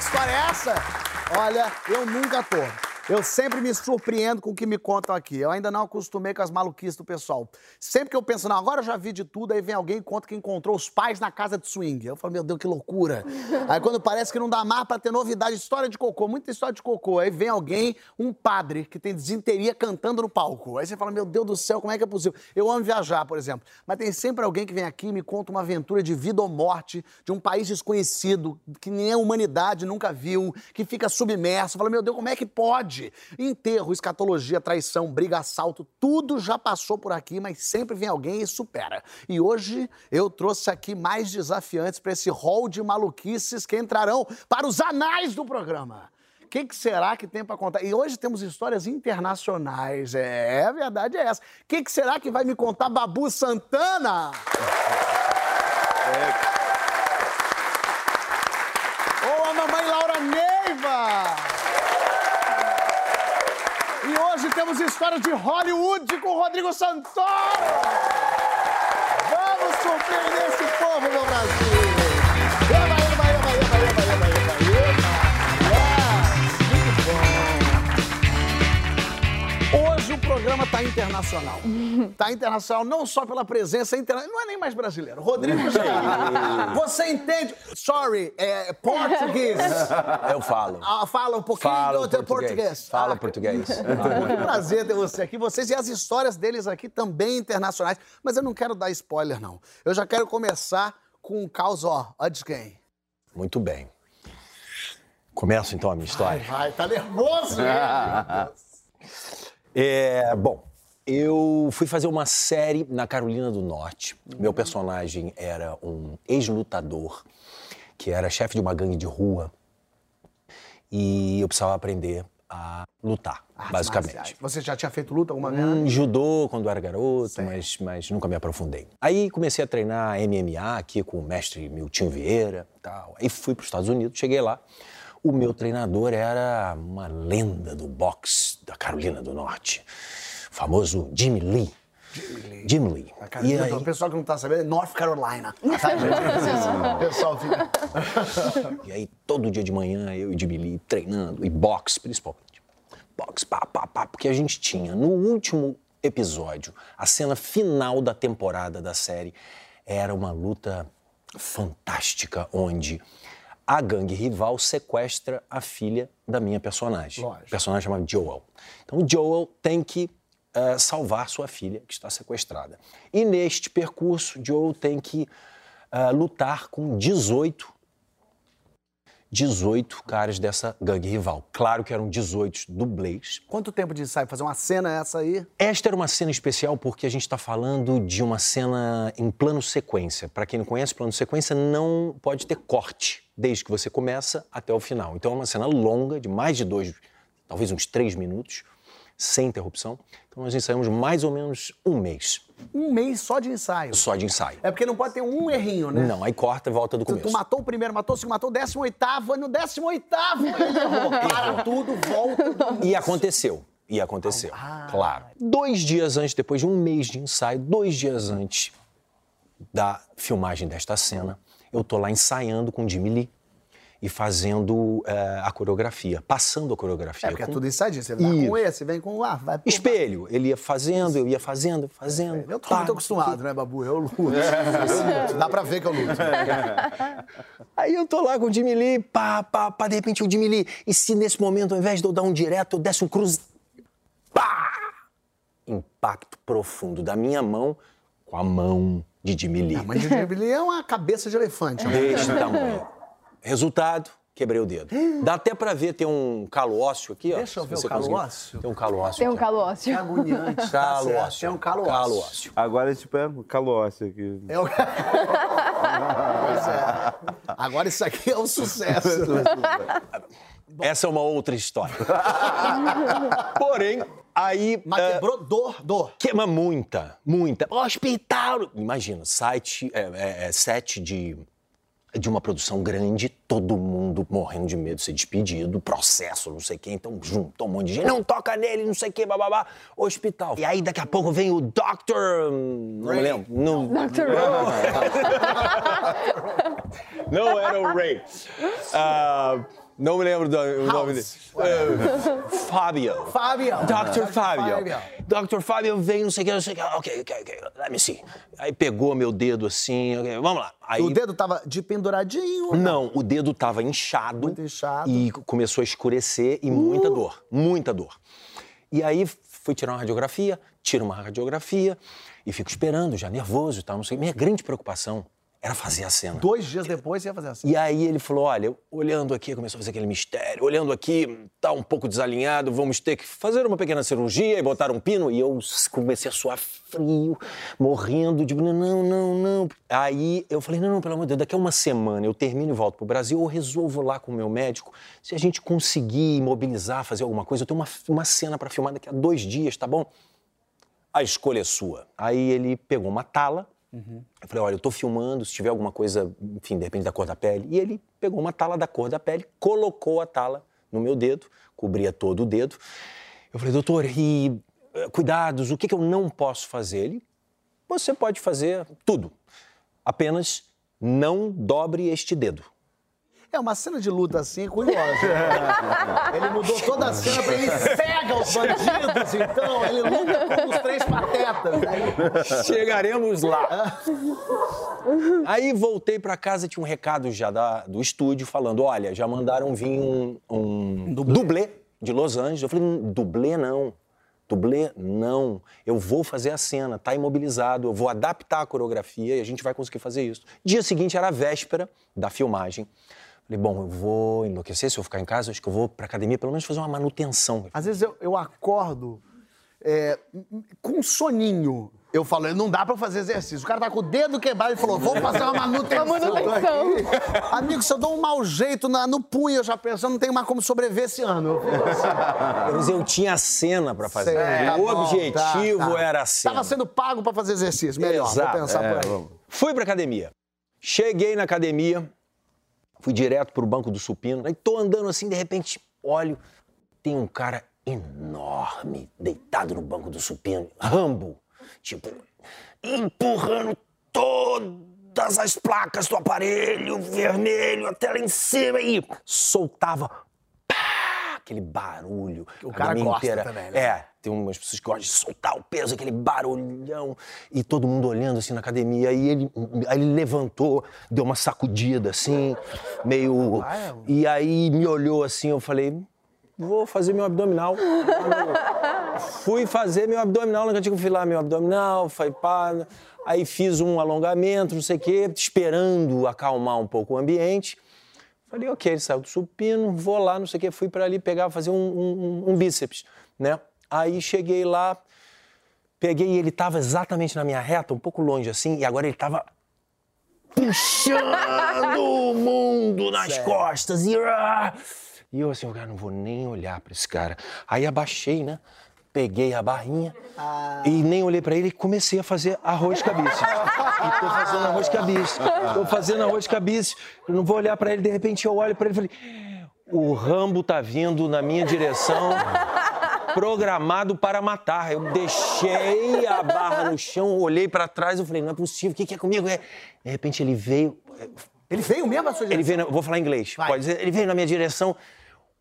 Que história é essa? Olha, eu nunca tô. Eu sempre me surpreendo com o que me contam aqui. Eu ainda não acostumei com as maluquices do pessoal. Sempre que eu penso, não, agora eu já vi de tudo, aí vem alguém e conta que encontrou os pais na casa de swing. Eu falo, meu Deus, que loucura. Aí quando parece que não dá mais pra ter novidade, história de cocô, muita história de cocô. Aí vem alguém, um padre, que tem desinteria cantando no palco. Aí você fala, meu Deus do céu, como é que é possível? Eu amo viajar, por exemplo. Mas tem sempre alguém que vem aqui e me conta uma aventura de vida ou morte, de um país desconhecido, que nem a humanidade nunca viu, que fica submerso. Fala, meu Deus, como é que pode? Enterro, escatologia, traição, briga, assalto, tudo já passou por aqui, mas sempre vem alguém e supera. E hoje eu trouxe aqui mais desafiantes para esse hall de maluquices que entrarão para os anais do programa. O que, que, será que tem para contar? E hoje temos histórias internacionais. É, a verdade é essa. O que, que, será que vai me contar Babu Santana? É. Ou a mamãe Laura Neiva? E hoje temos histórias de Hollywood com Rodrigo Santoro. Vamos surpreender esse povo, meu Brasil. Tá internacional. Tá internacional não só pela presença internacional, não é nem mais brasileiro. Rodrigo. Você entende? Sorry, é português. Eu falo. Ah, fala um pouquinho Falo do português. português. Fala Ah, português. que prazer ter você aqui. Vocês e as histórias deles aqui também internacionais. Mas eu não quero dar spoiler, não. Eu já quero começar com um caos, ó, ó de quem? Muito bem. Começo então a minha história. Vai, tá nervoso, hein? É, bom, eu fui fazer uma série na Carolina do Norte. Meu personagem era um ex-lutador que era chefe de uma gangue de rua e eu precisava aprender a lutar, Artes basicamente. marciais. Você já tinha feito luta alguma vez? Hum, judô quando era garoto, mas, mas nunca me aprofundei. Aí comecei a treinar MMA aqui com o mestre Miltinho Vieira e tal. Aí fui para os Estados Unidos, cheguei lá. O meu treinador era uma lenda do boxe da Carolina do Norte, famoso Jimmy Lee. Jimmy Lee. A cara, E o aí, pessoal que não tá sabendo é North Carolina. Tá? O pessoal fica... e aí, todo dia de manhã, eu e Jimmy Lee treinando, e boxe principalmente. Boxe, pá, pá, pá, porque a gente tinha, no último episódio, a cena final da temporada da série, era uma luta fantástica, onde a gangue rival sequestra a filha da minha personagem. Lógico. O personagem chamado Joel. Então, o Joel tem que eh, salvar sua filha, que está sequestrada. E neste percurso, Joel tem que eh, lutar com 18 18 caras dessa gangue rival. Claro que eram 18 dublês. Quanto tempo de ensaio? Fazer uma cena essa aí? Esta era uma cena especial porque a gente está falando de uma cena em plano sequência. Para quem não conhece, plano sequência não pode ter corte, desde que você começa até o final. Então é uma cena longa, de mais de dois, talvez uns três minutos, sem interrupção. Então nós ensaiamos mais ou menos um mês Um mês só de ensaio. só de ensaio. É porque não pode ter um errinho, né? Não, aí corta e volta do Tu, começo. tu matou o primeiro, matou o segundo, matou o décimo oitavo, no décimo oitavo ele errou. Para tudo, volta. E aconteceu. E aconteceu, Ah. claro. Dois dias antes, depois de um mês de ensaio, dois dias antes da filmagem desta cena, eu tô lá ensaiando com o Jimmy Lee e fazendo eh, a coreografia, passando a coreografia. É, porque é com tudo ensaio. Você vai com esse, vem com ah, vai. Espelho. Ele ia fazendo, eu ia fazendo, fazendo. Eu tô muito acostumado, né, Babu? Eu luto. Luto. Dá pra ver que eu luto. Aí eu tô lá com o Jimmy Lee, pá, pá, pá, de repente o Jimmy Lee, e se nesse momento, ao invés de eu dar um direto, eu desse um cruz, pá! Impacto profundo da minha mão com a mão de Jimmy Lee. Mas o Jubilee é uma cabeça de elefante. né? Deste tamanho. Resultado, Quebrei o dedo. Dá até pra ver, tem um calo ósseo aqui, ó. Deixa eu ver o calo conseguir. ósseo. Tem um calo ósseo Tem um calo ósseo. Que agoniante. tá Calo ósseo. Tem um calo ósseo. Calo ósseo. Agora, tipo, é um calócio aqui. É o... pois é. Agora isso aqui é um sucesso. Essa é uma outra história. Porém, aí... Mas eh, quebrou dor, dor. Queima muita, muita. Hospital! Imagina, site, é, é, é set de, de uma produção grande, todo mundo morrendo de medo de ser despedido, processo, não sei quem, então juntou um monte de gente, não toca nele, não sei o que, bababá, hospital. E aí daqui a pouco vem o Dr. Não me lembro. Não, Dr. não era o Ray. Ah, não me lembro do o nome dele. Fábio. Fábio. Dr. Fábio. Fábio. Dr. Fábio vem, não sei o que, não sei o que. Ok, ok, ok. Let me see. Aí pegou meu dedo assim, vamos lá. Aí, O dedo tava de penduradinho. Não, o dedo tava inchado. Muito inchado. E começou a escurecer e muita dor. Muita dor. E aí fui tirar uma radiografia, tiro uma radiografia e fico esperando, já nervoso e tal, não sei. Minha grande preocupação era fazer a cena. Dois dias depois ia fazer assim. E aí ele falou: olha, olhando aqui, começou a fazer aquele mistério, olhando aqui, tá um pouco desalinhado, vamos ter que fazer uma pequena cirurgia e botar um pino. E eu comecei a suar frio, morrendo, de não, não, não. Aí eu falei: não, não, pelo amor de Deus, daqui a uma semana eu termino e volto pro Brasil, eu resolvo lá com o meu médico. Se a gente conseguir imobilizar, fazer alguma coisa, eu tenho uma, uma cena pra filmar daqui a dois dias, tá bom? A escolha é sua. Aí ele pegou uma tala. Eu falei, olha, eu tô filmando, se tiver alguma coisa, enfim, de repente da cor da pele. E ele pegou uma tala da cor da pele, colocou a tala no meu dedo, cobria todo o dedo. Eu falei, doutor, e eh, cuidados, o que, que eu não posso fazer? Ele, você pode fazer tudo. Apenas não dobre este dedo. É uma cena de luta assim curiosa. ele mudou toda a cena pra ele cega os bandidos, então. Ele luta com os três patetas. Aí, Chegaremos lá. Aí voltei pra casa, tinha um recado já da- do estúdio falando: olha, já mandaram vir um, um dublê. de Los Angeles. Eu falei: "Hum, dublê não. Dublê não. Eu vou fazer a cena, tá imobilizado, eu vou adaptar a coreografia e a gente vai conseguir fazer isso. Dia seguinte era a véspera da filmagem. Falei, bom, eu vou enlouquecer se eu ficar em casa, acho que eu vou pra academia pelo menos fazer uma manutenção. às vezes eu, eu acordo é, com um soninho. Eu falo, não dá pra fazer exercício. O cara tá com o dedo quebrado e falou, vou fazer uma manutenção. Uma manutenção. Amigo, se eu dou um mau jeito na- no punho, eu já penso, eu não tenho mais como sobreviver esse ano. Eu fico assim, eu tinha a cena pra fazer. sei, tá o bom, objetivo tá, tá. era a cena. Tava sendo pago pra fazer exercício. Melhor, Exato, vou pensar é, por aí. vamos. Fui pra academia. Cheguei na academia, fui direto pro banco do supino. Aí tô andando assim, de repente, olho, tem um cara enorme deitado no banco do supino, Rambo, tipo, empurrando todas as placas do aparelho, vermelho, até lá em cima e soltava aquele barulho. O cara gosta inteira. também, né? É, tem umas pessoas que gostam de soltar o peso, aquele barulhão, e todo mundo olhando assim na academia. Aí ele, aí ele levantou, deu uma sacudida assim, meio. E aí me olhou assim, eu falei. Vou fazer meu abdominal. Fui fazer meu abdominal no cantinho, fui lá meu abdominal, foi pá. Aí fiz um alongamento, não sei o quê, esperando acalmar um pouco o ambiente. Falei, ok, ele saiu do supino, vou lá, não sei o quê, fui pra ali pegar, fazer um, um- um bíceps, né? Aí cheguei lá, peguei e ele tava exatamente na minha reta, um pouco longe assim, e agora ele tava puxando o mundo nas costas. E, ah! e eu assim, cara, não vou nem olhar pra esse cara. Aí abaixei, né? Peguei a barrinha e nem olhei pra ele e comecei a fazer arroz cabice. e tô fazendo arroz cabice. Tô fazendo arroz cabice. Eu não vou olhar pra ele, de repente eu olho pra ele e falei: o Rambo tá vindo na minha direção programado para matar. Eu deixei a barra no chão, olhei pra trás e falei, não é possível, o que, que é comigo? É, De repente ele veio, Ele veio mesmo a sua ele veio, na- vou falar inglês, Vai. pode dizer, ele veio na minha direção,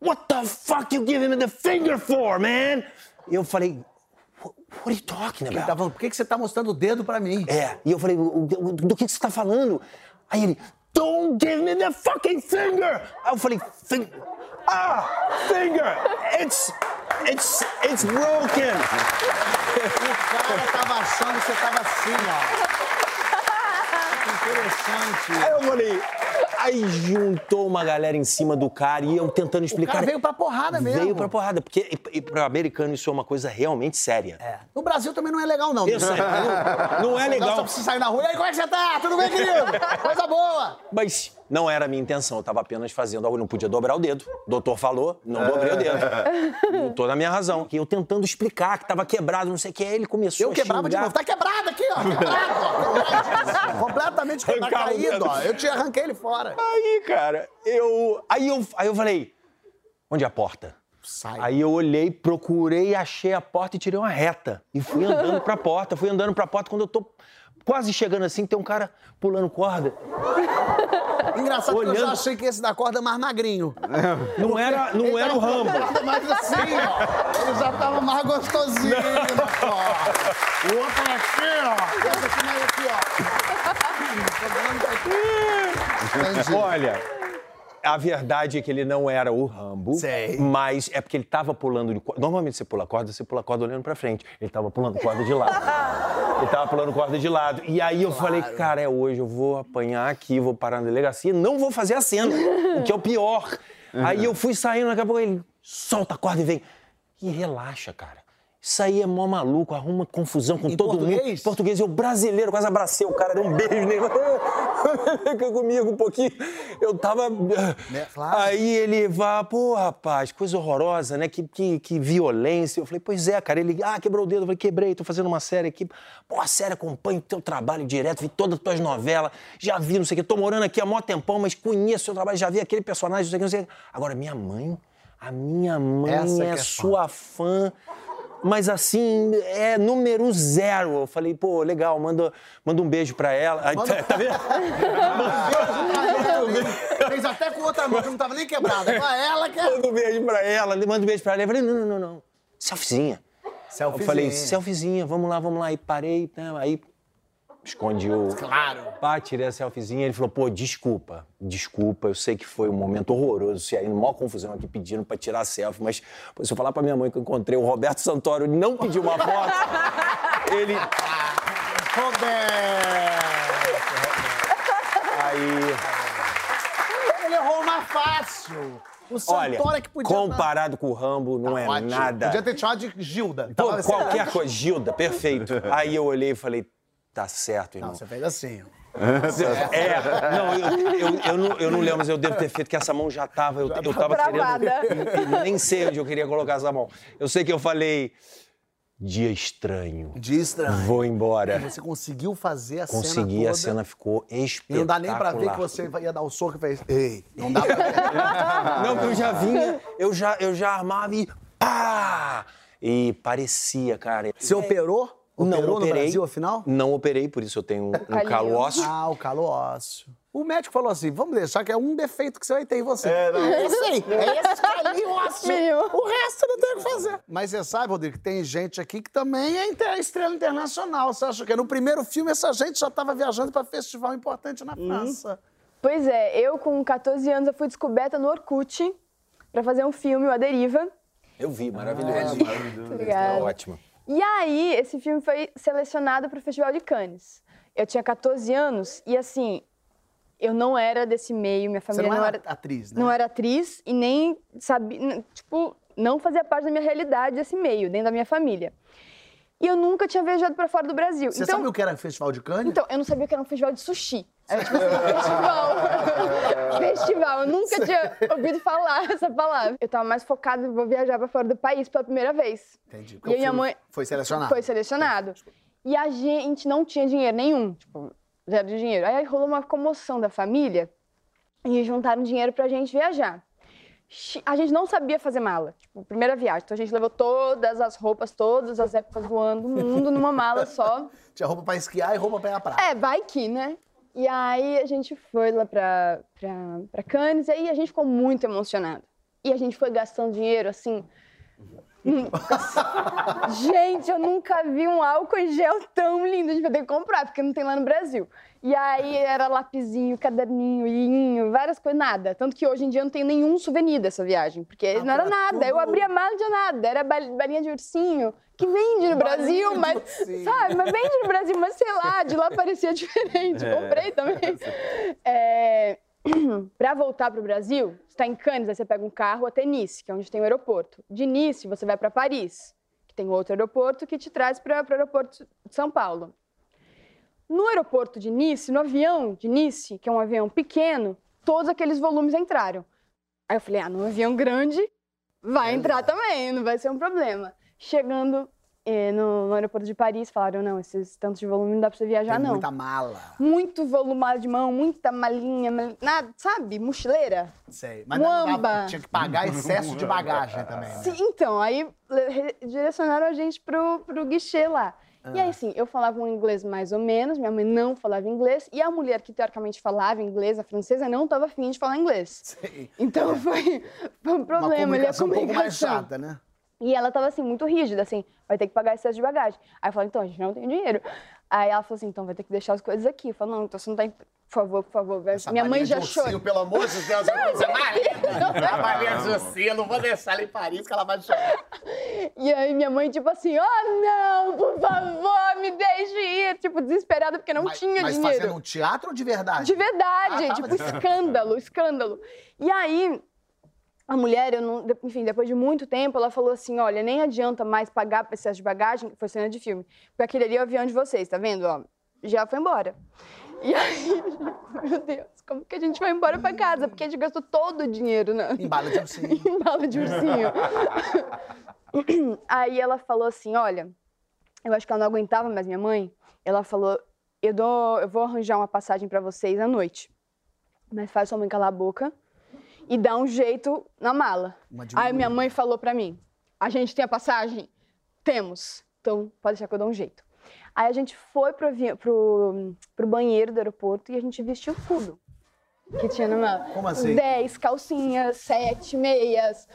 what the fuck you giving me the finger for, man? E eu falei, what are you talking Ele about? tá falando, por que, que você tá mostrando o dedo pra mim? É, e eu falei, "O- o- do que que você tá falando? Aí ele, don't give me the fucking finger! Aí eu falei, finger, ah, finger, it's, it's, it's broken! O cara tava achando que você tava assim, ó. Que interessante. Aí eu falei, Aí juntou uma galera em cima do cara e eu tentando O explicar. cara veio pra porrada mesmo. Veio pra porrada, porque pro americano isso é uma coisa realmente séria. É. No Brasil também não é legal, não. Eu sei, não, não é Não, legal. só precisa sair na rua. E aí, como é que você tá? Tudo bem, querido? Coisa boa. Mas não era a minha intenção, eu tava apenas fazendo algo, eu não podia dobrar o dedo. O doutor falou, não dobrei o dedo. Não tô na minha razão. E eu tentando explicar que tava quebrado, não sei o que, aí ele começou Eu a quebrava de xingar. novo. Tá quebrado aqui, ó. Quebrado, ó. Completamente quebrado, caído, ó. Eu te arranquei ele fora. Aí, cara, eu. Aí eu, aí eu falei, onde é a porta? Sai. Aí eu olhei, procurei, achei a porta e tirei uma reta. E fui andando pra porta, fui andando pra porta. Quando eu tô quase chegando assim, tem um cara pulando corda. Engraçado que eu já Olhando- achei que esse da corda é mais magrinho. Não era, não era o Rambo. Mais assim, ó. Ele já tava mais gostosinho na corda. O outro é aqui, ó. Esse aqui mais aqui, ó. Entendi. Olha, a verdade é que ele não era o Rambo. Sei. Mas é porque ele tava pulando de corda. Normalmente você pula corda, você pula corda olhando pra frente. Ele tava pulando corda de lado. ele tava pulando corda de lado. E aí eu falei, cara, é hoje, eu vou apanhar aqui, vou parar na delegacia, não vou fazer a cena, o que é o pior. Aí eu fui saindo, daqui a pouco ele solta a corda e vem. E relaxa, cara. Isso aí é mó maluco, arruma confusão com Em todo português? mundo. Português, eu brasileiro, quase abracei o cara, dei um beijo nele. Fica comigo um pouquinho. Eu tava. Né, claro. Aí ele vai, pô, rapaz, coisa horrorosa, né? Que, que, que violência. Eu falei, pois é, cara. Ele, ah, quebrou o dedo. Eu falei, quebrei, tô fazendo uma série aqui. Pô, a série acompanha o teu trabalho direto, vi todas as tuas novelas, já vi, não sei o quê. Tô morando aqui há mó tempão, mas conheço o seu trabalho, já vi aquele personagem, não sei o quê, não sei o quê. Agora, minha mãe, a minha mãe Essa é, é fã. sua fã. Mas assim, é número zero. Eu falei, pô, legal, manda, manda um beijo pra ela. Aí, tá, tá vendo? Fez até com outra mão que não tava nem quebrada. Pra ela que é. Manda um beijo pra ela, manda um beijo pra ela. Eu falei, não, não, não, não. Selfiezinha. Selfiezinha. Eu falei, selfiezinha, vamos lá, vamos lá. Aí parei, né? aí escondi o... Claro. Pá, tirei a selfiezinha. Ele falou, pô, desculpa, desculpa. Eu sei que foi um momento horroroso. Você aí, maior confusão aqui pedindo pra tirar a selfie. Mas pô, se eu falar pra minha mãe que eu encontrei o Roberto Santoro e não pediu uma foto, ele... Roberto. Aí... Ele errou mais fácil. O Olha, Santoro é que podia... comparado com o Rambo, não é Ótimo. nada. Podia ter te chamado de Gilda. Pô, qualquer coisa, Gilda, perfeito. Aí eu olhei e falei, tá certo, irmão. Não, você fez assim, ó. É, não, eu, eu, eu não, eu não lembro, mas eu devo ter feito que essa mão já tava, eu, eu tava querendo, nem sei onde eu queria colocar essa mão. Eu sei que eu falei, dia estranho, De estranho. vou embora. Você conseguiu fazer a Consegui, cena toda. a cena ficou E espetacular. não dá nem pra ver que você ia dar o soco e fez. Ei, não dá pra ver. Não, porque eu já vinha, eu já, eu já armava e pá! E parecia, cara. Você operou? Não Operou operei. no Brasil, afinal? Não operei, por isso eu tenho um, um calo ósseo. Ah, o calo ósseo. O médico falou assim: vamos deixar que é um defeito que você vai ter em você. É, isso aí. É esse calinho ósseo. Meu. O resto não tem o que fazer. Mas você sabe, Rodrigo, que tem gente aqui que também é inter- estrela internacional. Você acha que no primeiro filme essa gente já estava viajando para festival importante na França? Pois é, eu com 14 anos eu fui descoberta no Orkut pra fazer um filme, O A Deriva. Eu vi, maravilhoso. Obrigada. Ótimo. E aí, esse filme foi selecionado para o Festival de Cannes. Eu tinha 14 anos e, assim, eu não era desse meio, minha Você família não não era era, atriz, né? não era atriz e nem sabia, tipo, não fazia parte da minha realidade esse meio, dentro da minha família. E eu nunca tinha viajado para fora do Brasil. Você então, sabe o que era Festival de Cannes? então, eu não sabia que era um festival de sushi. Era tipo assim, festival. festival. Eu nunca tinha ouvido falar essa palavra. Eu tava mais focada em vou viajar pra fora do país pela primeira vez. Entendi. E Porque o minha mãe Foi selecionado. foi selecionado. E a gente não tinha dinheiro nenhum, tipo, zero de dinheiro. Aí rolou uma comoção da família e juntaram dinheiro pra gente viajar. A gente não sabia fazer mala, tipo, primeira viagem. Então a gente levou todas as roupas, todas as épocas do ano do mundo numa mala só. Tinha roupa pra esquiar e roupa pra ir à praia. É, vai que, né? E aí a gente foi lá pra, pra, pra Cannes e aí a gente ficou muito emocionado. E a gente foi gastando dinheiro, assim... gente, eu nunca vi um álcool em gel tão lindo. A gente vai ter que comprar, porque não tem lá no Brasil. E aí era lapisinho, caderninho, inho, várias coisas, nada. Tanto que hoje em dia eu não tenho nenhum souvenir dessa viagem, porque não era nada. Eu tudo- abri a mala, tinha nada. Era bal- balinha de ursinho, que vende no Brasil, de mas... Sabe, mas vende no Brasil, mas sei lá, de lá parecia diferente. Comprei também. É, Para voltar para o Brasil, você está em Cannes, aí você pega um carro até Nice, que é onde tem o aeroporto. De Nice, você vai para Paris, que tem outro aeroporto que te traz para o aeroporto de São Paulo. No aeroporto de Nice, no avião de Nice, que é um avião pequeno, todos aqueles volumes entraram. Aí eu falei, ah, num avião grande vai entrar também, não vai ser um problema. Chegando no, no aeroporto de Paris, falaram, não, esses tantos de volume não dá para você viajar, Tem não. muita mala. Muito volumado de mão, muita malinha, mal- nada, sabe? Mochileira. Sei. Mas Muamba. tinha que pagar excesso de bagagem também. né? Sim, então, aí direcionaram a gente pro, pro guichê lá. E Ah. aí, assim, eu falava um inglês mais ou menos, minha mãe não falava inglês, e a mulher que teoricamente falava inglês, a francesa, não estava afim de falar inglês. Sei. Então foi, foi um Uma problema ali, a comunicação um pouco mais comunicação. chata, né? E ela tava assim, muito rígida, assim, vai ter que pagar excesso de bagagem. Aí eu falei, então, a gente não tem dinheiro. Aí ela falou assim, então vai ter que deixar as coisas aqui. Eu falei, não, então você não tá. em- Por favor, por favor. vai- Essa Minha mãe já chorou. Pelo amor de Deus, eu vou dizer, Marina, a balinha de ursinho, não vou deixar ela em Paris que ela vai chorar. E aí minha mãe, tipo assim, oh não, por favor, me deixe ir. Tipo, desesperada, porque não mas, tinha mas dinheiro. fazendo um teatro ou de verdade? De verdade, Ah, tá, tipo, mas- escândalo, escândalo. E aí, a mulher, não, enfim, depois de muito tempo, ela falou assim: olha, nem adianta mais pagar para excesso de bagagem, foi cena de filme, porque aquele ali é o avião de vocês, tá vendo? Ó, já foi embora. E aí, meu Deus, como que a gente vai embora para casa? Porque a gente gastou todo o dinheiro na, Em bala de ursinho. em bala de ursinho. Aí ela falou assim: olha, eu acho que ela não aguentava mais minha mãe. Ela falou: eu, dou, eu vou arranjar uma passagem para vocês à noite. Mas faz sua mãe calar a boca e dá um jeito na mala. Aí minha mãe falou para mim: a gente tem a passagem? Temos. Então pode deixar que eu dou um jeito. Aí a gente foi pro, pro, pro banheiro do aeroporto e a gente vestiu tudo que tinha na mala. Como assim? 10 calcinhas, 7 meias,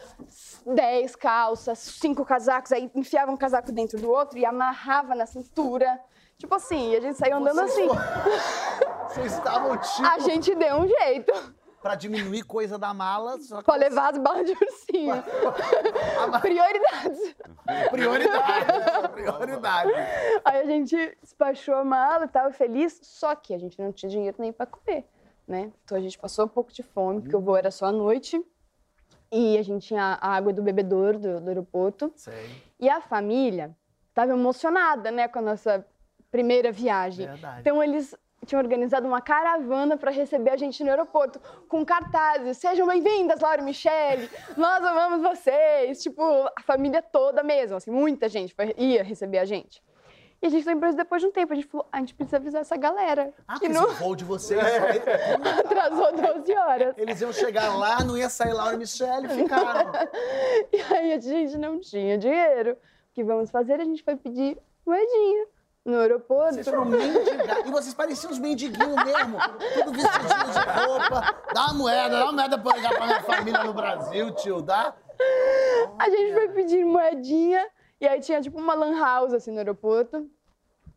10 calças, 5 casacos. Aí enfiava um casaco dentro do outro e amarrava na cintura. Tipo assim, e a gente saiu andando assim. Vocês estavam tipo A gente deu um jeito pra diminuir coisa da mala, só que pra levar as balas de ursinho. Prioridades. prioridade, né? prioridade. Aí a gente despachou a mala, tava feliz, só que a gente não tinha dinheiro nem pra comer, né? Então a gente passou um pouco de fome, porque o voo era só à noite. E a gente tinha a água do bebedouro do, do aeroporto. Sei. E a família estava emocionada, né, com a nossa primeira viagem. Verdade. Então eles tinham organizado uma caravana para receber a gente no aeroporto, com cartazes: "Sejam bem-vindas, Laura e Michele. Nós amamos vocês". Tipo, a família toda mesmo, assim, muita gente foi- ia receber a gente. E a gente lembrou isso depois de um tempo. A gente falou: "A gente precisa avisar essa galera Ah, que não esse voo de vocês, atrasou 12 horas". eles iam chegar lá, não ia sair Laura e Michelle, ficaram. E aí a gente não tinha dinheiro. O que vamos fazer? A gente foi pedir moedinha no aeroporto. Vocês foram mendigar. E vocês pareciam uns mendiguinhos mesmo. Tudo vestidinho de roupa. Dá uma moeda, dá uma moeda pra ligar pra minha família no Brasil, tio, dá? A gente foi pedir moedinha e aí tinha tipo uma lan house assim no aeroporto.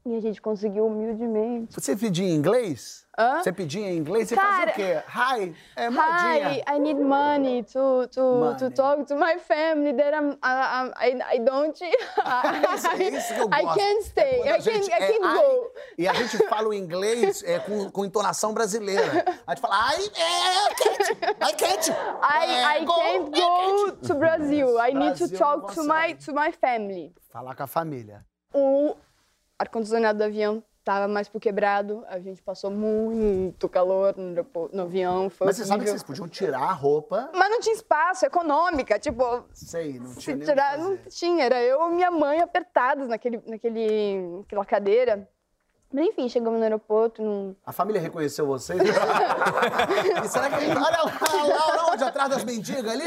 E a gente conseguiu humildemente. Você pedia em inglês? Hã? Você pedia em inglês? Você Cara- fazia o quê? Hi, é Hi. I need money to, to, Money. to talk to my family that I'm, I, I, I don't. I, Isso, é isso que eu I gosto. can't stay. A I can't, gente I é can't ai, go. E a gente fala o inglês é, com, com entonação brasileira. A gente fala, ai, é, I can't, I can't. I, é, I go, can't I go can't. to Brazil. I need to talk to my, to my family. Falar com a família. O ar-condicionado do avião tava mais pro quebrado. A gente passou muito calor no, no avião. Foi Mas você sabe que horrível. vocês podiam tirar a roupa. Mas não tinha espaço, econômica. Tipo, Sei, não tinha tirar, não tinha. Era eu e minha mãe apertadas naquele, naquele, naquela cadeira. Mas enfim, chegamos no aeroporto. Não... A família reconheceu vocês? e será que a gente... Olha lá, onde? Atrás das mendigas ali?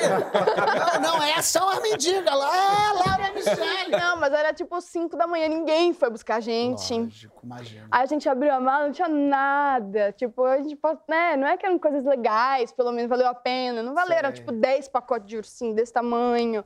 Não, não, essas são as mendigas lá. Ah, Laura Michelle. Não, mas era tipo 5 da manhã, ninguém foi buscar a gente. Lógico, imagina. Aí a gente abriu a mala, não tinha nada. Tipo, a gente, pode- né, não é que eram coisas legais, pelo menos valeu a pena. Não valeu, eram Sei. tipo 10 pacotes de ursinho desse tamanho,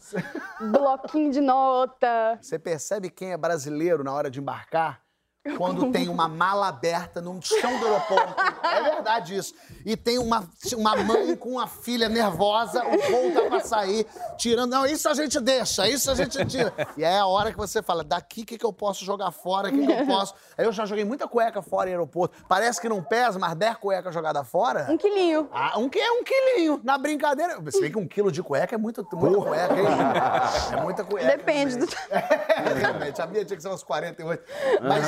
bloquinho de nota. Você percebe quem é brasileiro na hora de embarcar quando tem uma mala aberta no chão do aeroporto. É verdade isso. E tem uma, uma mãe com uma filha nervosa, o voo tá pra sair, tirando. Não, isso a gente deixa, isso a gente tira. E é a hora que você fala, daqui o que, que eu posso jogar fora, o que, que eu posso. Aí eu já joguei muita cueca fora em aeroporto. Parece que não pesa, mas 10 cueca jogada fora. Um quilinho. Ah, um que é um quilinho. Na brincadeira. Você vê que um quilo de cueca é muito, muita cueca, hein? É muita cueca. Depende do. É, realmente, a minha tinha que ser uns 48. Mas,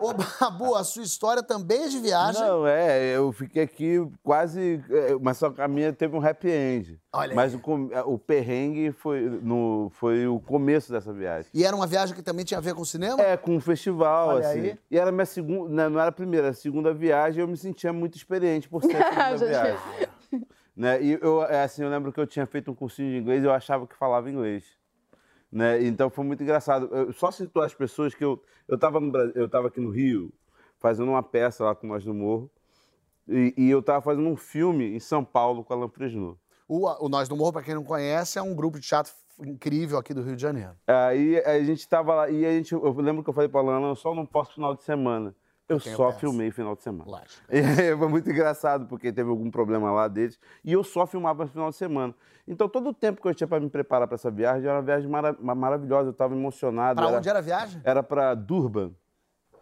ô Babu, a sua história também é de viagem. Não, é, eu fiquei aqui quase. é, Mas só que a minha teve um happy end. Olha. Mas o, com- o perrengue foi, no, foi o começo dessa viagem. E era uma viagem que também tinha a ver com cinema? É, com um festival, Olha assim. aí. E era minha segunda. Não, não era a primeira, era a segunda viagem eu me sentia muito experiente por ser a segunda viagem. Né? E eu, é, assim, eu lembro que eu tinha feito um cursinho de inglês e eu achava que falava inglês. Né? Então foi muito engraçado. Eu só situar as pessoas que eu eu estava no Brasil, eu estava aqui no Rio fazendo uma peça lá com nós no Morro e, e eu estava fazendo um filme em São Paulo com a Alan Fresno. O, o Nós do Morro, pra quem não conhece, é um grupo de teatro incrível aqui do Rio de Janeiro. Aí a gente estava lá e a gente, eu lembro que eu falei para Alan, eu só não posso final de semana. Eu só filmei final de semana. Lógico. Aí foi muito engraçado, porque teve algum problema lá deles. E eu só filmava no final de semana. Então, todo o tempo que eu tinha para me preparar para essa viagem, era uma viagem mara- ma- maravilhosa. Eu estava emocionado. Pra era, onde era a viagem? Era para Durban,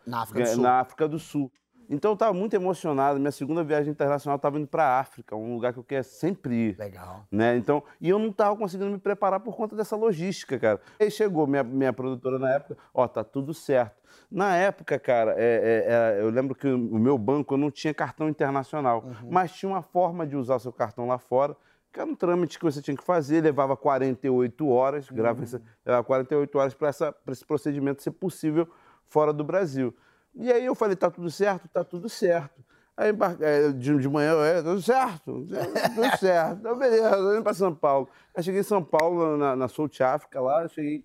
Na África do é, Sul. na África do Sul. Então, eu estava muito emocionado. Minha segunda viagem internacional estava indo para a África, um lugar que eu quero sempre ir. Legal. Né? Então, e eu não estava conseguindo me preparar por conta dessa logística, cara. Aí chegou minha, minha produtora na época, ó, tá tudo certo. Na época, cara, é- é- é, eu lembro que o meu banco eu não tinha cartão internacional, mas tinha uma forma de usar o seu cartão lá fora, que era um trâmite que você tinha que fazer, levava 48 horas, grava essa- levava 48 horas para esse procedimento ser possível fora do Brasil. E aí eu falei, tá tudo certo? Tá tudo certo. Aí é, de, de manhã, é, tudo certo, tudo certo. Então, beleza, eu indo para São Paulo. Aí cheguei em São Paulo, na, na South África, lá, eu cheguei.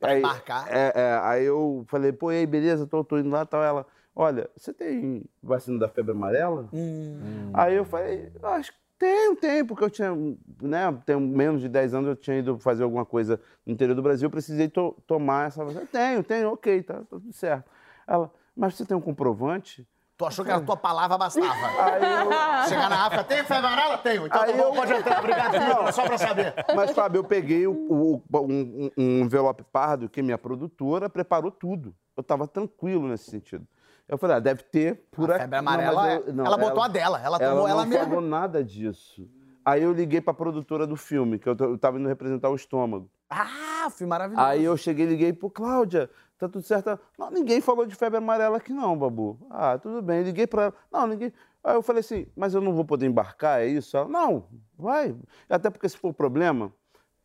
Pra aí, embarcar. É, é, aí eu falei, pô, e aí, beleza, tô, tô indo lá tal. Ela, olha, você tem vacina da febre amarela? Aí eu falei, acho que tenho, tenho, porque eu tinha, né, tenho menos de 10 anos, eu tinha ido fazer alguma coisa no interior do Brasil, eu precisei to- tomar essa vacina. Tenho, tenho, ok, tá, tá tudo certo. Ela, mas você tem um comprovante? Tu achou que a tua palavra bastava? Eu, Chegar na África, tem febre amarela? Tenho. Então Aí tá bom, eu- pode entrar. Obrigado, filho, só pra saber. Mas, Fábio, eu peguei o- o- um, um envelope pardo que minha produtora preparou tudo. Eu estava tranquilo nesse sentido. Eu falei, ah, deve ter por A aqui. febre Não, amarela, é- eu- não, ela botou a dela, ela tomou ela não mesma. falou nada disso. Aí eu liguei para a produtora do filme, que eu, eu tava indo representar o estômago. Ah, filme maravilhoso. Aí eu cheguei e liguei, pô, Cláudia, tá tudo certo? Não, ninguém falou de febre amarela aqui não, Babu. Ah, tudo bem. Liguei pra ela. Não, ninguém. Aí eu falei assim, mas eu não vou poder embarcar, é isso? Ela, não, vai. Até porque se for problema,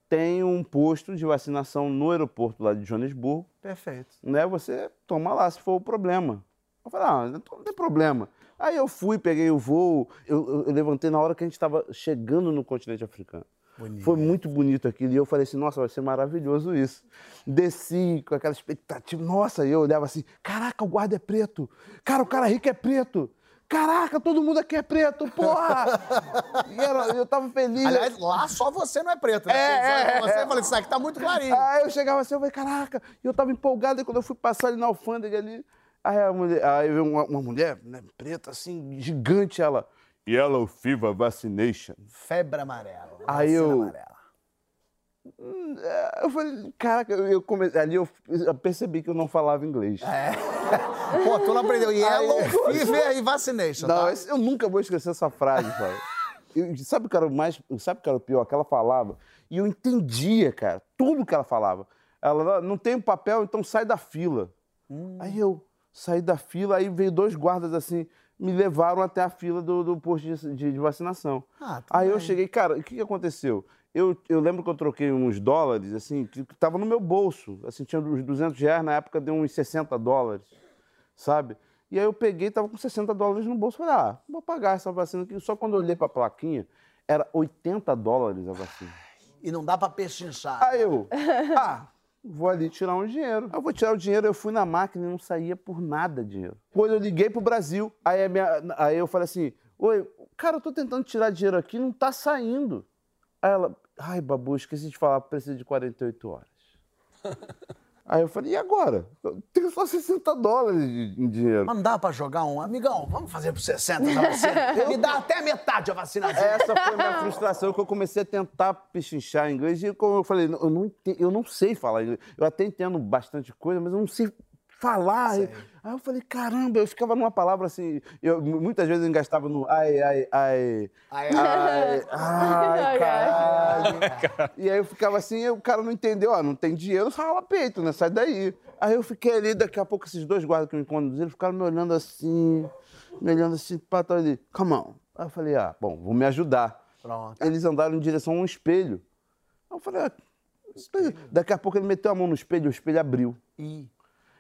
tem um posto de vacinação no aeroporto lá de Joanesburgo, Perfeito. né? Você toma lá se for o problema. Eu falei, ah, não tem problema. Aí eu fui, peguei o voo, eu, eu- eu levantei na hora que a gente estava chegando no continente africano. Foi muito bonito aquilo. E eu falei assim, nossa, vai ser maravilhoso isso. Desci com aquela expectativa. Nossa, e eu olhava assim, caraca, o guarda é preto. Cara, o cara rico é preto. Caraca, todo mundo aqui é preto, porra! e era- eu tava feliz. Aliás, lá só você não é preto, né? É, é, você é. falou, isso aqui tá muito clarinho. Aí eu chegava assim, eu falei, caraca, e eu tava empolgado, e quando eu fui passar ali na alfândega ali, aí, a mulher, aí veio uma, uma mulher, né, preta, assim, gigante, ela, Yellow Fever Vaccination. Febre amarela. Aí eu- amarela. Eu falei, caraca, eu, comecei, ali eu, eu percebi que eu não falava inglês. Pô, tu não aprendeu Yellow Fever e Vaccination, Não, tá? esse- eu nunca vou esquecer essa frase, cara. Eu- sabe o que era o mais, sabe o que era o pior? Que ela falava e eu entendia, cara, tudo que ela falava. Ela não tem um papel, então sai da fila. Aí eu saí da fila, aí veio dois guardas assim, me levaram até a fila do, do posto de, de- de vacinação. Ah, aí eu bem. cheguei, cara, o que, que aconteceu? Eu, eu lembro que eu troquei uns dólares, assim, que que tava no meu bolso. Assim, tinha uns 200 reais, na época deu uns 60 dólares sabe? E aí eu peguei, tava com 60 dólares no bolso, falei, ah, vou pagar essa vacina aqui. Só quando eu olhei pra plaquinha, era 80 dólares a vacina. E não dá pra pechinchar. Aí eu, ah, vou ali tirar um dinheiro. Eu vou tirar o dinheiro, eu fui na máquina e não saía por nada dinheiro. Quando eu liguei pro Brasil, aí, minha- aí eu falei assim, oi, cara, eu tô tentando tirar dinheiro aqui, não tá saindo. Aí ela, ai, Babu, esqueci de falar, precisa de 48 horas. Aí eu falei, e agora? Eu tenho só 60 dólares de- em dinheiro. Mas não dá pra jogar um. Amigão, vamos fazer por 60 essa vacina. Me dá até metade a vacina. Essa foi a minha frustração, que eu comecei a tentar pechinchar inglês. E como eu falei, eu não, eu não sei falar inglês. Eu até entendo bastante coisa, mas eu não sei falar. Aí eu falei, caramba, eu ficava numa palavra assim. Eu, muitas vezes eu engastava no ai, ai, ai. Ai, Ai, ai, caralho. E aí eu ficava assim, o cara não entendeu, ó, não tem dinheiro, rala peito, né? Sai daí. Aí eu fiquei ali, daqui a pouco esses dois guardas que me conduziram ficaram me olhando assim, me olhando assim, pra trás ali, come on. Aí eu falei, ah, bom, vou me ajudar. Pronto. Eles andaram em direção a um espelho. Aí eu falei, ah. Daqui a pouco ele meteu a mão no espelho, o espelho abriu. Ih.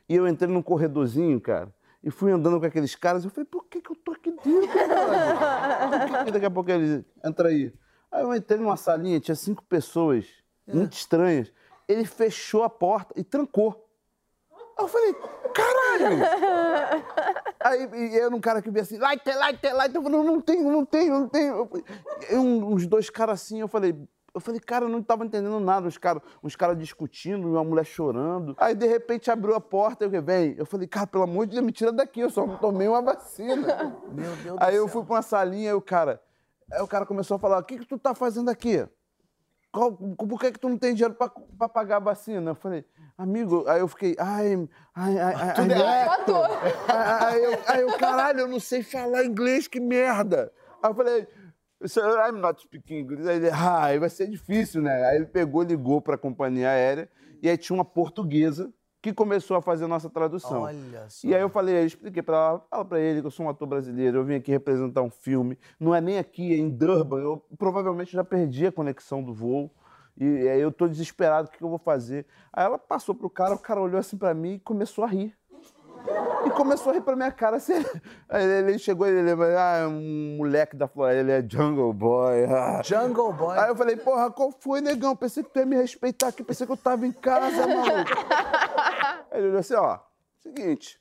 E eu entrei num corredorzinho, cara, e fui andando com aqueles caras. Eu falei, por que, que eu tô aqui dentro, cara? Daqui a pouco eles. Entra aí. Aí eu entrei numa salinha, tinha cinco pessoas, muito estranhas. Ele fechou a porta e trancou. Aí eu falei, caralho! Aí e eu era um cara que via assim, light, light, light. Eu falei, não, não tenho, não tenho, não tenho. Eu uns dois caras assim, eu falei, eu falei, cara, eu não tava entendendo nada. Uns caras uns cara discutindo, uma mulher chorando. Aí, de repente, abriu a porta, eu falei, vem. Eu falei, cara, pelo amor de Deus, me tira daqui, eu só não tomei uma vacina. Meu Deus Aí do eu céu. fui pra uma salinha, aí o cara. Aí o cara começou a falar: o que, que tu tá fazendo aqui? Qual- por que, que tu não tem dinheiro pra, pra pagar a vacina? Eu falei, amigo, aí eu fiquei, ai, ai, ai, ai, Tudo errado. Matou. Aí, aí eu, aí eu, caralho, eu não sei falar inglês, que merda. Aí eu falei, "Sir, I'm not speaking English. Aí ele, ah, vai ser difícil, né? Aí ele pegou, ligou pra companhia aérea, e aí tinha uma portuguesa que começou a fazer a nossa tradução. Olha só. E aí eu falei, eu expliquei pra ela, fala pra ele que eu sou um ator brasileiro, eu vim aqui representar um filme, não é nem aqui, é em Durban, eu provavelmente já perdi a conexão do voo, e aí eu tô desesperado, o que eu vou fazer? Aí ela passou pro cara, o cara olhou assim pra mim e começou a rir. E começou a rir pra minha cara. Assim, ele chegou e ele falou, ah, é um moleque da Floresta, ele é Jungle Boy. ah." Jungle Boy. Aí eu falei, porra, qual foi, negão? Pensei que tu ia me respeitar aqui, pensei que eu tava em casa, maluco. Aí ele olhou assim, ó, seguinte,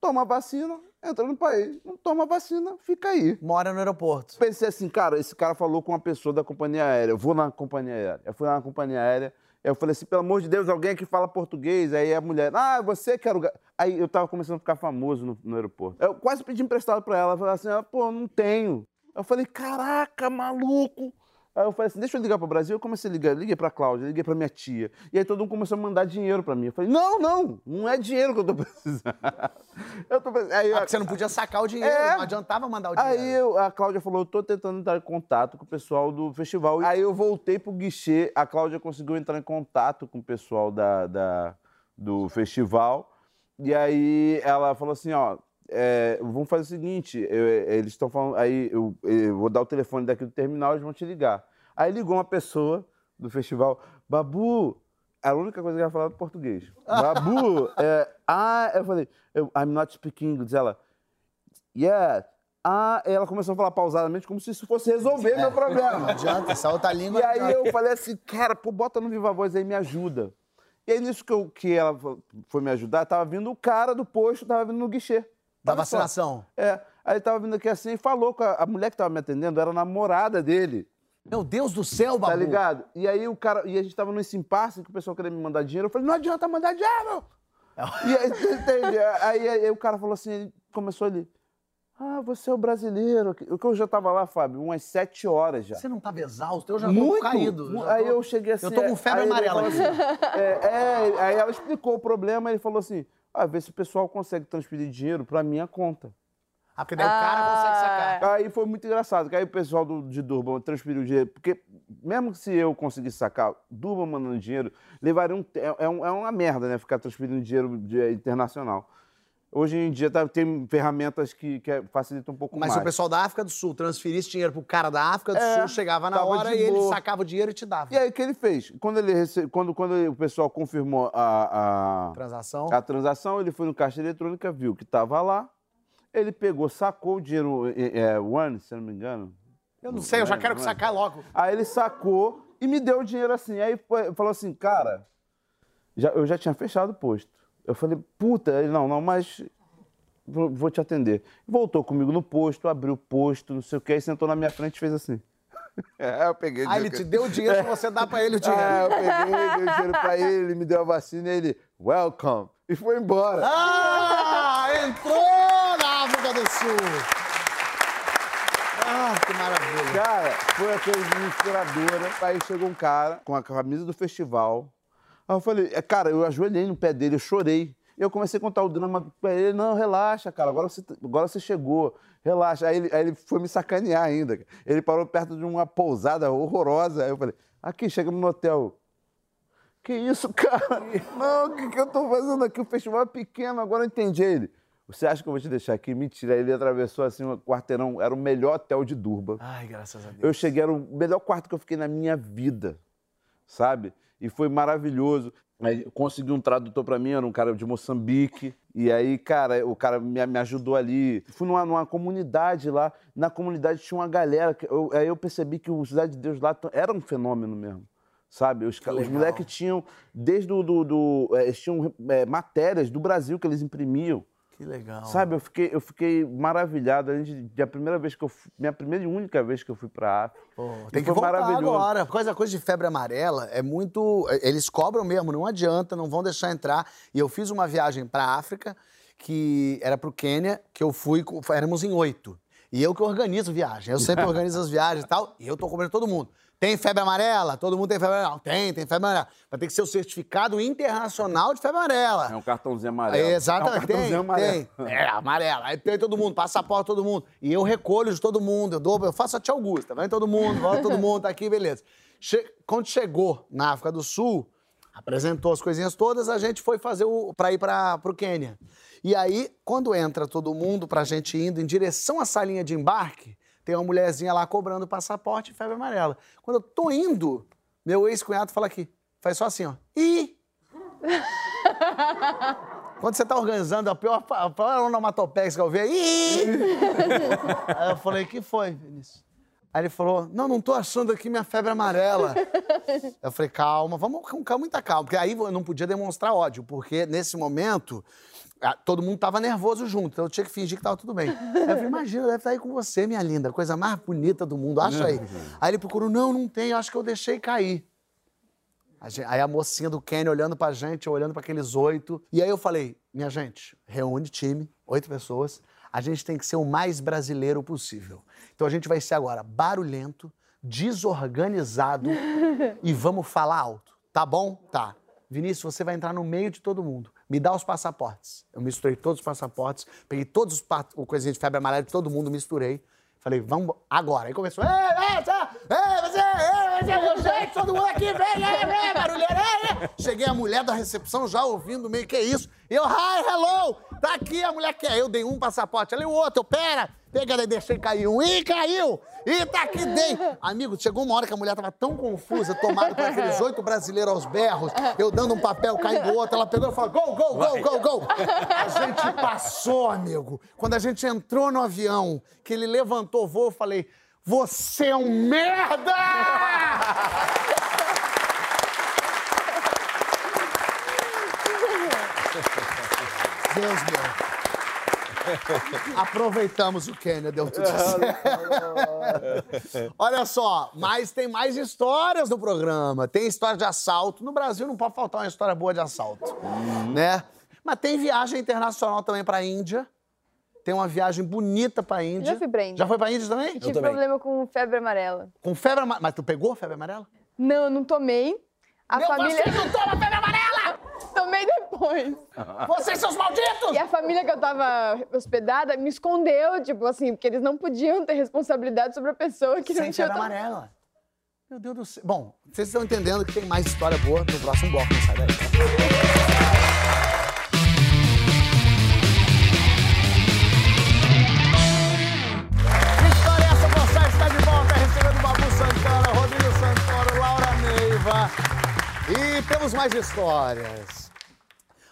toma vacina, entra no país. Não toma vacina, fica aí. Mora no aeroporto. Pensei assim, cara, esse cara falou com uma pessoa da companhia aérea, eu vou na companhia aérea. Eu fui lá na companhia aérea, eu falei assim, pelo amor de Deus, alguém que fala português. Aí a mulher, ah, você quer o... ga-" Aí eu tava começando a ficar famoso no, no aeroporto. Eu quase pedi emprestado pra ela, falei assim, ah, pô, não tenho. Eu falei, caraca, maluco. Aí eu falei assim, deixa eu ligar pro Brasil. Eu comecei a ligar, liguei pra Cláudia, liguei pra minha tia. E aí todo mundo começou a mandar dinheiro pra mim. Eu falei, não, não, não é dinheiro que eu tô precisando. eu tô precisando. Aí, Ah, você não podia sacar o dinheiro, É. não adiantava mandar o dinheiro. Aí eu- a Cláudia falou, eu tô tentando entrar em contato com o pessoal do festival. Aí eu voltei pro guichê, a Cláudia conseguiu entrar em contato com o pessoal da, da- do festival. E aí ela falou assim, ó, é, vamos fazer o seguinte, eu- eles estão falando, aí eu, eu vou dar o telefone daqui do terminal, eles vão te ligar. Aí ligou uma pessoa do festival, Babu, a única coisa que ela falava era português. Babu, é, ah, eu falei, eu, I'm not speaking English. Ela, yeah. Ah, ela começou a falar pausadamente, como se isso fosse resolver meu Não problema. adianta, essa outra língua. E não aí eu falei assim, cara, pô, bota no Viva Voz aí, me ajuda. E aí nisso que, eu, que ela foi me ajudar, tava vindo o cara do posto, tava vindo no guichê. Da Olha só. vacinação. É, aí ele tava vindo aqui assim e falou com a, a mulher que tava me atendendo, era a namorada dele. Meu Deus do céu, Babu. Tá ligado? E aí o cara. E a gente tava nesse impasse que o pessoal queria me mandar dinheiro. Eu falei, não adianta mandar dinheiro! e aí, você entende? Aí, aí o cara falou assim, ele começou ali. Ah, você é o brasileiro. O que eu já tava lá, Fábio, umas sete horas já. Você não tava exausto? Eu já tô caído. já Aí tô- eu cheguei assim. Eu tô com febre aí amarela aqui. assim, é, é, aí ela explicou o problema, ele falou assim: ah, vê se o pessoal consegue transferir dinheiro pra minha conta. Ah, porque daí o cara consegue sacar. Aí foi muito engraçado, que aí o pessoal do, de Durban transferiu dinheiro, porque mesmo que se eu conseguisse sacar, Durban mandando dinheiro, levaria um, é, é um- é uma merda, né, ficar transferindo dinheiro de- internacional. Hoje em dia tá- tem ferramentas que, que facilitam um pouco Mas mais. se o pessoal da África do Sul transferisse dinheiro pro cara da África do É, Sul, chegava na hora e ele sacava o dinheiro e te dava. E aí o que ele fez? Quando, ele rece... quando, quando o pessoal confirmou a, a, Transação. a transação, ele foi no caixa eletrônica, viu que estava lá, ele pegou, sacou o dinheiro, é, é, one, se eu não me engano. Eu não sei, eu já é, quero que é. sacar logo. Aí ele sacou e me deu o dinheiro assim. Aí foi- falou assim, cara, já- eu já tinha fechado o posto. Eu falei, puta, ele, não, não, mas vou, vou te atender. Voltou comigo no posto, abriu o posto, não sei o que, aí sentou na minha frente e fez assim. É, eu peguei Ah, ele te deu o dinheiro pra você dar pra ele o dinheiro. É, eu peguei, dei o dinheiro pra ele, ele me deu a vacina e ele, welcome, e foi embora. Ah, entrou Sul. Ah, que maravilha. Cara, foi a coisa inspiradora. Aí chegou um cara com a camisa do festival. Aí eu falei, é, cara, eu ajoelhei no pé dele, eu chorei. E eu comecei a contar o drama pra ele. Não, relaxa, cara, agora você, agora você chegou. Relaxa. Aí ele, aí ele foi me sacanear ainda. Ele parou perto de uma pousada horrorosa. Aí eu falei, aqui, chegamos no hotel. Que isso, cara? Não, o que, que eu tô fazendo aqui? O festival é pequeno, agora eu entendi ele. Você acha que eu vou te deixar aqui? Mentira. Ele atravessou assim um quarteirão, era o melhor hotel de Durba. Ai, graças a Deus. Eu cheguei, era o melhor quarto que eu fiquei na minha vida, sabe? E foi maravilhoso. Aí eu consegui um tradutor para mim, era um cara de Moçambique. E aí, cara, o cara me, me ajudou ali. Fui numa, numa, comunidade lá. Na comunidade tinha uma galera. Que eu, aí eu percebi que o Cidade de Deus lá era um fenômeno mesmo. Sabe? Os, os moleques tinham, desde o do. do é, eles tinham é, matérias do Brasil que eles imprimiam. Que legal. Sabe, eu fiquei, eu fiquei maravilhado. A gente, a primeira vez que eu fui, minha primeira e única vez que eu fui pra África. Tem que voltar agora. Coisa, coisa de febre amarela é muito. Eles cobram mesmo, não adianta, não vão deixar entrar. E eu fiz uma viagem pra África, que era pro Quênia, que eu fui, éramos em oito. E eu que organizo viagem. Eu sempre organizo as viagens e tal, e eu tô cobrando todo mundo. Tem febre amarela? Todo mundo tem febre amarela? Tem, tem febre amarela. Vai ter que ser o certificado internacional de febre amarela. É um cartãozinho amarelo. exatamente. É um cartãozinho tem, amarelo. tem. É, amarela. Aí tem todo mundo, passaporte todo mundo. E eu recolho de todo mundo. Eu, dou, eu faço a tia Augusta. Vem todo mundo, volta todo mundo, tá aqui, beleza. Che Quando chegou na África do Sul, apresentou as coisinhas todas, a gente foi fazer o. pra ir pra, pro Quênia. E aí, quando entra todo mundo pra gente indo em direção à salinha de embarque, tem uma mulherzinha lá cobrando passaporte e febre amarela. Quando eu tô indo, meu ex-cunhado fala aqui, faz só assim, ó. Ih! Quando você tá organizando a pior, a pior onomatopeia que eu vi, Ih! Aí eu falei, que foi, Vinícius? Aí ele falou, não, não tô achando aqui minha febre amarela. eu falei, calma, vamos com muita calma. Porque aí eu não podia demonstrar ódio, porque nesse momento todo mundo tava nervoso junto, então eu tinha que fingir que tava tudo bem. Aí eu falei, imagina, deve estar aí com você, minha linda, coisa mais bonita do mundo, acha aí. Aí ele procurou, não, não tem, acho que eu deixei cair. Aí a mocinha do Kenny olhando pra gente, olhando para aqueles oito. E aí eu falei, minha gente, reúne time, oito pessoas. A gente tem que ser o mais brasileiro possível. Então a gente vai ser agora barulhento, desorganizado e vamos falar alto. Tá bom? Tá. Vinícius, você vai entrar no meio de todo mundo. Me dá os passaportes. Eu misturei todos os passaportes, peguei todos os pa coisinhas de febre amarela de todo mundo, misturei. Falei, vamos agora. Aí começou, ei, ei, tá, ei, você, você, todo mundo aqui, vem, ei, vem, barulheira, ei, ei. Cheguei a mulher da recepção já ouvindo meio, que isso? E eu, hi, hello, tá aqui a mulher que é. Eu dei um passaporte, ela e o outro, eu, pera, pega, deixei cair um, ih, caiu, ih, tá aqui, dei. Amigo, chegou uma hora que a mulher tava tão confusa, tomada por aqueles oito brasileiros aos berros, eu dando um papel, caindo outro, ela pegou e falou, go, go, go, go, go. A gente passou, amigo. Quando a gente entrou no avião, que ele levantou o voo, eu falei, você é um merda! Deus meu. Aproveitamos o Quênia, deu tudo certo. Olha só, mas tem mais histórias no programa. Tem história de assalto. No Brasil não pode faltar uma história boa de assalto, né? Mas tem viagem internacional também pra Índia. Tem uma viagem bonita pra Índia. Já fui pra Índia. Já foi pra Índia também? Eu tive problema com febre amarela. Com febre amarela? Mas tu pegou febre amarela? Não, eu não tomei. A Meu família... você não toma febre depois. Vocês, seus malditos! E a família que eu tava hospedada me escondeu, tipo assim, porque eles não podiam ter responsabilidade sobre a pessoa que Sem não tinha tomado. amarela. Meu Deus do céu. Bom, vocês estão entendendo que tem mais história boa no próximo bloco, não sai daí. Que história é essa? Você está de volta recebendo Babu Santana, Rodrigo Santoro, Laura Neiva. E temos mais histórias.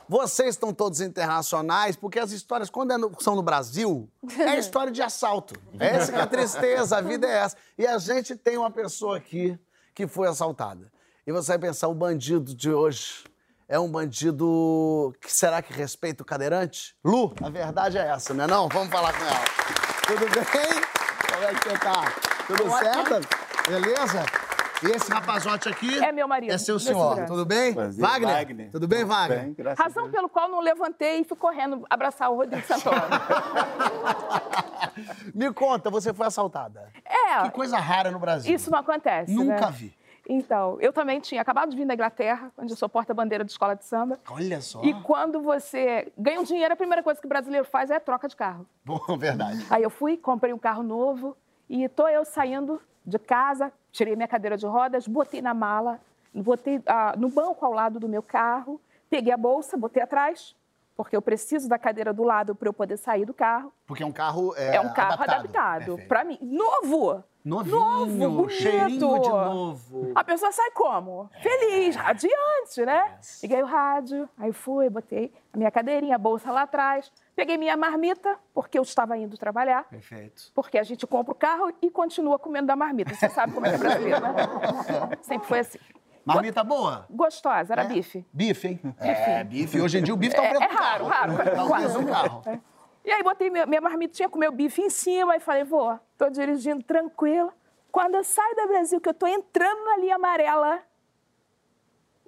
Vocês estão todos internacionais, porque as histórias, quando é no- são no Brasil, é história de assalto. Essa que é a tristeza, a vida é essa. E a gente tem uma pessoa aqui que foi assaltada. E você vai pensar, o bandido de hoje é um bandido que será que respeita o cadeirante? Lu, a verdade é essa, né não? Vamos falar com ela. Tudo bem? Como é que você tá? Tudo certo? Beleza? E esse rapazote aqui. É meu marido, É seu senhor. segurança. Tudo bem? Prazer, Wagner? Wagner. Tudo bem, Wagner? Bem, graças a Razão Deus. pelo qual não levantei e fui correndo abraçar o Rodrigo Santoro. Me conta, você foi assaltada. É, Que coisa rara no Brasil. isso não acontece. Nunca né? vi. Então, eu também tinha acabado de vir da Inglaterra, onde eu sou porta-bandeira de escola de samba. Olha só. E quando você ganha um dinheiro, a primeira coisa que o brasileiro faz é troca de carro. Bom, verdade. Aí eu fui, comprei um carro novo e tô eu saindo de casa, tirei minha cadeira de rodas, botei na mala, botei ah, no banco ao lado do meu carro, peguei a bolsa, botei atrás, porque eu preciso da cadeira do lado para eu poder sair do carro. Porque é um carro. É, É, um carro adaptado, Perfeito. para mim. Novo! Novinho, Novo, bonito. cheirinho de novo. A pessoa sai como? Feliz, radiante, né? Liguei o rádio, aí fui, botei a minha cadeirinha, a bolsa lá atrás, peguei minha marmita, porque eu estava indo trabalhar. Perfeito. Porque a gente compra o carro e continua comendo da marmita. Você sabe como é que é brasileiro, né? Sempre foi assim. Marmita boa? Gostosa, era É? bife. Bife, hein? É, bife. Hoje em dia o bife tá É, preto é no raro, carro. raro. Tá o preço no carro. E aí botei minha, minha marmitinha com meu bife em cima e falei, vou, tô dirigindo tranquila. Quando eu saio do Brasil, que eu tô entrando na linha amarela,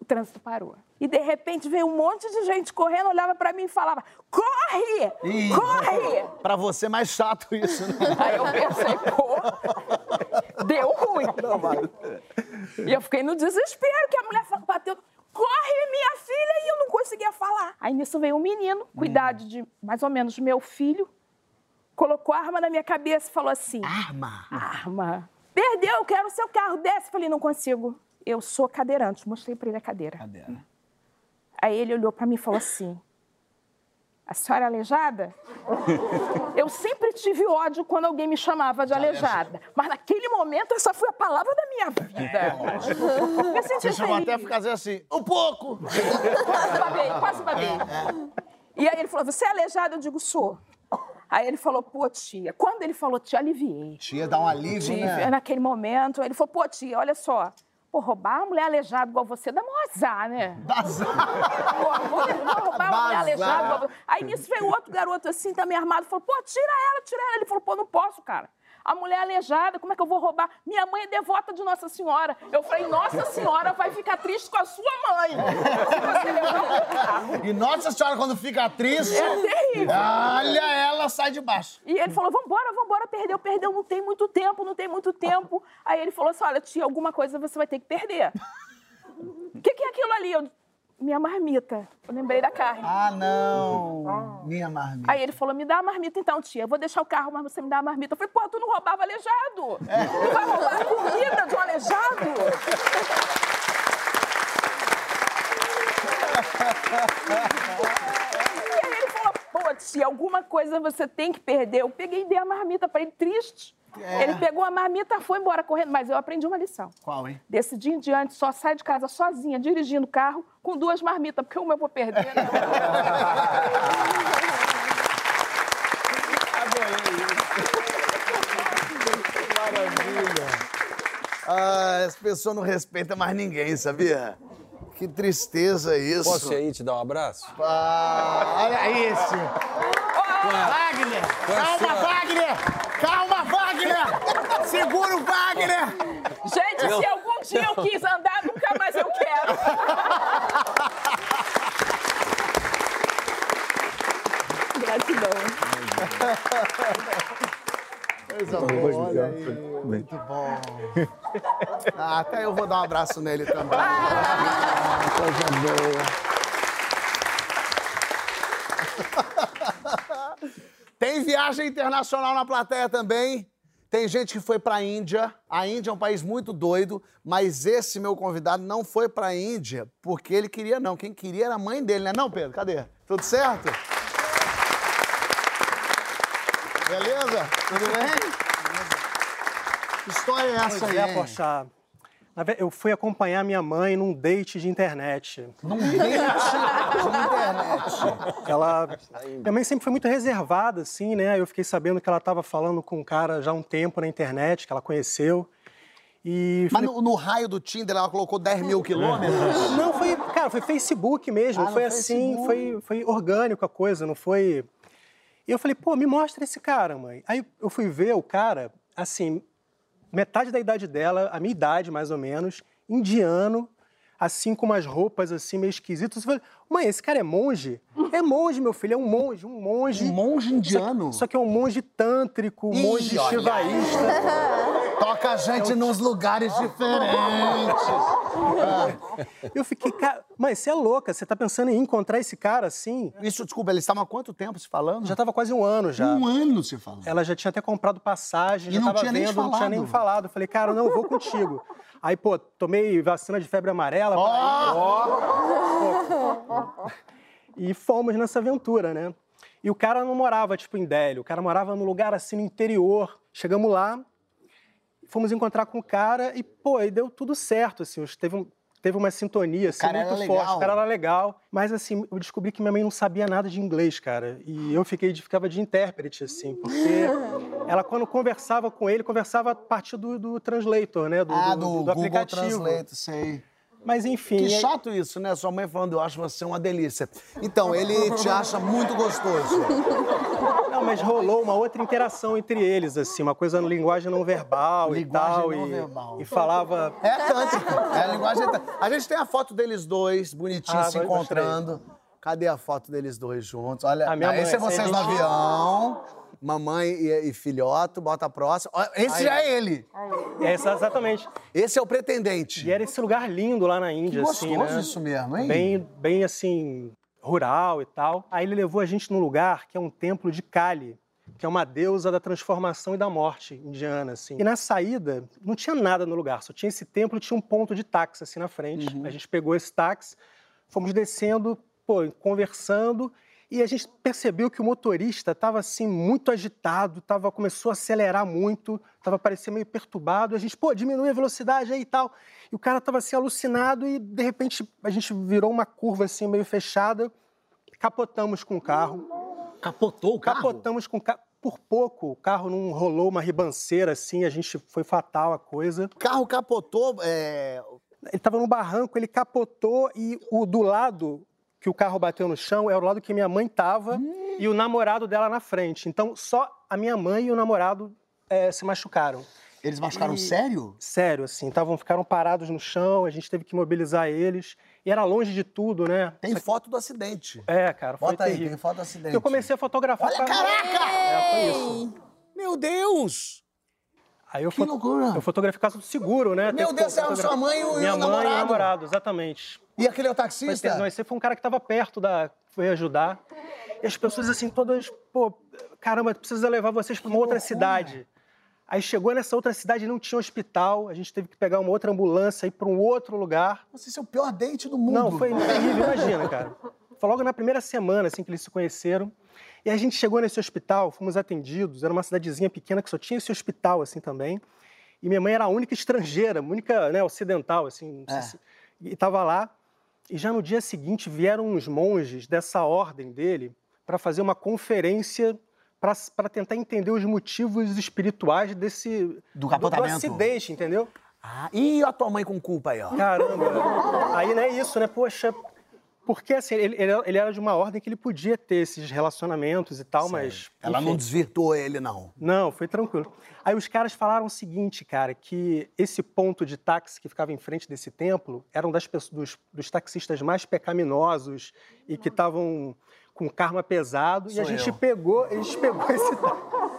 o trânsito parou. E de repente veio um monte de gente correndo, olhava pra mim e falava: corre! Ih. Corre! Pra você é mais chato isso, né? Aí eu pensei, pô, deu ruim. E eu fiquei no desespero, que a mulher bateu, corre, minha filha, e eu não conseguia falar. Aí nisso veio um menino, com idade de mais ou menos meu filho, colocou a arma na minha cabeça e falou assim: Arma. arma. Perdeu, eu quero o seu carro, desce. Falei, não consigo. Eu sou cadeirante. Mostrei pra ele a cadeira. Cadeira. Aí ele olhou pra mim e falou assim: A senhora é aleijada? Eu sempre tive ódio quando alguém me chamava de aleijada. Mas naquele momento, essa foi a palavra da minha vida. Me senti Você feliz. até a fazer assim, um pouco. Quase babei, quase babei. E aí ele falou: Você é aleijada? Eu digo: Sou. Aí ele falou: Pô, tia. Quando ele falou tia, aliviei. Tia, dá um alívio, Tive, né? naquele momento. Ele falou: Pô, tia, olha só. Pô, roubar uma mulher aleijada igual você dá mó azar, né? Dá azar. Pô, vou, vou roubar uma mulher aleijada. igual você. Aí nisso veio outro garoto assim, também armado, falou: Pô, tira ela, tira ela. Ele falou: Pô, não posso, cara. A mulher aleijada, como é que eu vou roubar? Minha mãe é devota de Nossa Senhora. Eu falei, Nossa Senhora vai ficar triste com a sua mãe. E Nossa Senhora, quando fica triste, É terrível. olha ela, sai de baixo. E ele falou: vambora, vambora, perdeu, perdeu, não tem muito tempo, não tem muito tempo. Aí ele falou assim: olha, tia, alguma coisa você vai ter que perder. O que, que é aquilo ali? Eu, minha marmita. Eu lembrei da carne. Ah, não. Minha marmita. Aí ele falou: me dá a marmita então, tia. Eu vou deixar o carro, mas você me dá a marmita. Eu falei: pô, tu não roubava aleijado. Tu vai roubar a comida de um aleijado? E aí ele falou: pô, tia, alguma coisa você tem que perder. Eu peguei e dei a marmita pra ele, triste. É. Ele pegou a marmita, foi embora correndo, mas eu aprendi uma lição. Qual, hein? Desse dia em diante, só sai de casa sozinha, dirigindo o carro, com duas marmitas, porque uma eu vou perder. né? Ah, as pessoas não respeitam mais ninguém, sabia? Que tristeza isso. Posso ir aí te dar um abraço? Ah, olha esse. Wagner! Calma, Wagner! Calma! Segura o Wagner! Gente, se algum dia eu quis andar, nunca mais eu quero. Gratidão. Coisa boa, olha aí. Muito bom. Ah, até eu vou dar um abraço nele também. Ah, coisa boa. Tem viagem internacional na plateia também. Tem gente que foi pra Índia. A Índia é um país muito doido, mas esse meu convidado não foi pra Índia porque ele queria, não. Quem queria era a mãe dele, né? Não, Pedro? Cadê? Tudo certo? Beleza? Tudo bem? Que história é essa Pois aí? é, hein? Poxa. Na ve- Eu fui acompanhar minha mãe num date de internet. Num date de internet. Ela, minha mãe sempre foi muito reservada, assim, né? Eu fiquei sabendo que ela estava falando com um cara já há um tempo na internet, que ela conheceu. E Mas falei, no, no raio do Tinder ela colocou 10 mil quilômetros? não, foi, cara, foi Facebook mesmo, Ah, foi assim, foi, foi orgânico a coisa, não foi. E eu falei, pô, me mostra esse cara, mãe. Aí eu fui ver o cara, assim, metade da idade dela, a minha idade mais ou menos, indiano, assim com umas roupas assim meio esquisitas. Eu falei, mãe, esse cara é monge? É monge, meu filho, é um monge, um monge. Um monge indiano? Só que é um monge tântrico, um monge shivaísta. Toca a gente nos lugares diferentes. Eu fiquei, cara, mãe, você é louca, você tá pensando em encontrar esse cara assim? Isso, desculpa, eles estavam há quanto tempo se falando? Já tava quase um ano já. Um ano se falando. Ela já tinha até comprado passagem, E já não tava tinha nem vendo, te não tinha falado. nem falado. Eu falei, cara, não, eu vou contigo. Aí, pô, tomei vacina de febre amarela. pra ir. E fomos nessa aventura, né? E o cara não morava, tipo, em Délio. O cara morava num lugar, assim, no interior. Chegamos lá, fomos encontrar com o cara e, pô, aí deu tudo certo, assim. Teve, um- teve uma sintonia, assim, muito forte. legal. O cara era legal. Mas, assim, eu descobri que minha mãe não sabia nada de inglês, cara. E eu fiquei, ficava de intérprete, assim, porque ela, quando conversava com ele, conversava a partir do, do translator, né? Do, ah, do, do, do Google aplicativo. Translate, sei. Mas, enfim... Que aí- chato isso, né? Sua mãe falando, eu acho você uma delícia. Então, ele te acha muito gostoso. Não, mas rolou uma outra interação entre eles, assim, uma coisa na linguagem não verbal Linguagem e tal. não e, verbal. e falava. É tântrico. É a linguagem. tântrica. A gente tem a foto deles dois, bonitinhos, Ah, se encontrando. Cadê a foto deles dois juntos? Olha, A minha ah, mãe, esse é aí vocês no avião. Mamãe e, e filhoto, bota a próxima. Esse já é ele. É, exa- exatamente. Esse é o pretendente. E era esse lugar lindo lá na Índia, gostoso assim, né? isso mesmo, hein? Bem, bem assim, rural e tal. Aí ele levou a gente num lugar que é um templo de Kali, que é uma deusa da transformação e da morte indiana, assim. E na saída, não tinha nada no lugar, só tinha esse templo e tinha um ponto de táxi assim na frente. Uhum. A gente pegou esse táxi, fomos descendo, pô, conversando, e a gente percebeu que o motorista estava assim muito agitado, tava, começou a acelerar muito, estava parecendo meio perturbado. A gente, pô, diminui a velocidade aí e tal. E o cara estava assim alucinado e de repente a gente virou uma curva assim meio fechada, capotamos com o carro. Capotou o carro? Capotamos com o carro. Por pouco, o carro não rolou uma ribanceira assim, a gente foi fatal a coisa. O carro capotou. é, Ele estava no barranco, ele capotou e o do lado que o carro bateu no chão é o lado que minha mãe estava e o namorado dela na frente. Então, só a minha mãe e o namorado eh, se machucaram. Eles machucaram E- sério? Sério, assim, tavam, ficaram parados no chão, a gente teve que mobilizar eles. E era longe de tudo, né? Tem foto do acidente. É, cara, foi Bota aí, terrível. tem foto do acidente. Eu comecei a fotografar. Olha, com a- caraca! É, foi isso. Meu Deus! Aí eu, Que loucura! eu fotografei do seguro, né? Meu Deus, era fotogra- sua mãe e o- Minha mãe e namorado? o namorado, exatamente. E aquele é o taxista? Não, esse foi um cara que estava perto da. foi ajudar. E as pessoas, assim, todas, pô, caramba, precisa levar vocês para uma outra cidade. Aí chegou nessa outra cidade e não tinha hospital, a gente teve que pegar uma outra ambulância e ir para um outro lugar. Você é o pior date do mundo. Não, foi terrível, imagina, cara. Foi logo na primeira semana, assim, que eles se conheceram. E a gente chegou nesse hospital, fomos atendidos, era uma cidadezinha pequena que só tinha esse hospital, assim, também. E minha mãe era a única estrangeira, a única, né, ocidental, assim, não sei É. se- e estava lá. E já no dia seguinte vieram uns monges dessa ordem dele para fazer uma conferência para tentar entender os motivos espirituais desse Do capotamento. acidente, entendeu? Ah, e a tua mãe com culpa aí, ó? Caramba. Aí não é isso, né? Poxa, porque assim, ele, ele, era de uma ordem que ele podia ter esses relacionamentos e tal, mas. Ela não enfim. desvirtuou ele, não. Não, foi tranquilo. Aí os caras falaram o seguinte, cara, que esse ponto de táxi que ficava em frente desse templo era um das dos, dos taxistas mais pecaminosos e que estavam com karma pesado. e Sou a gente eu. pegou, a gente pegou esse.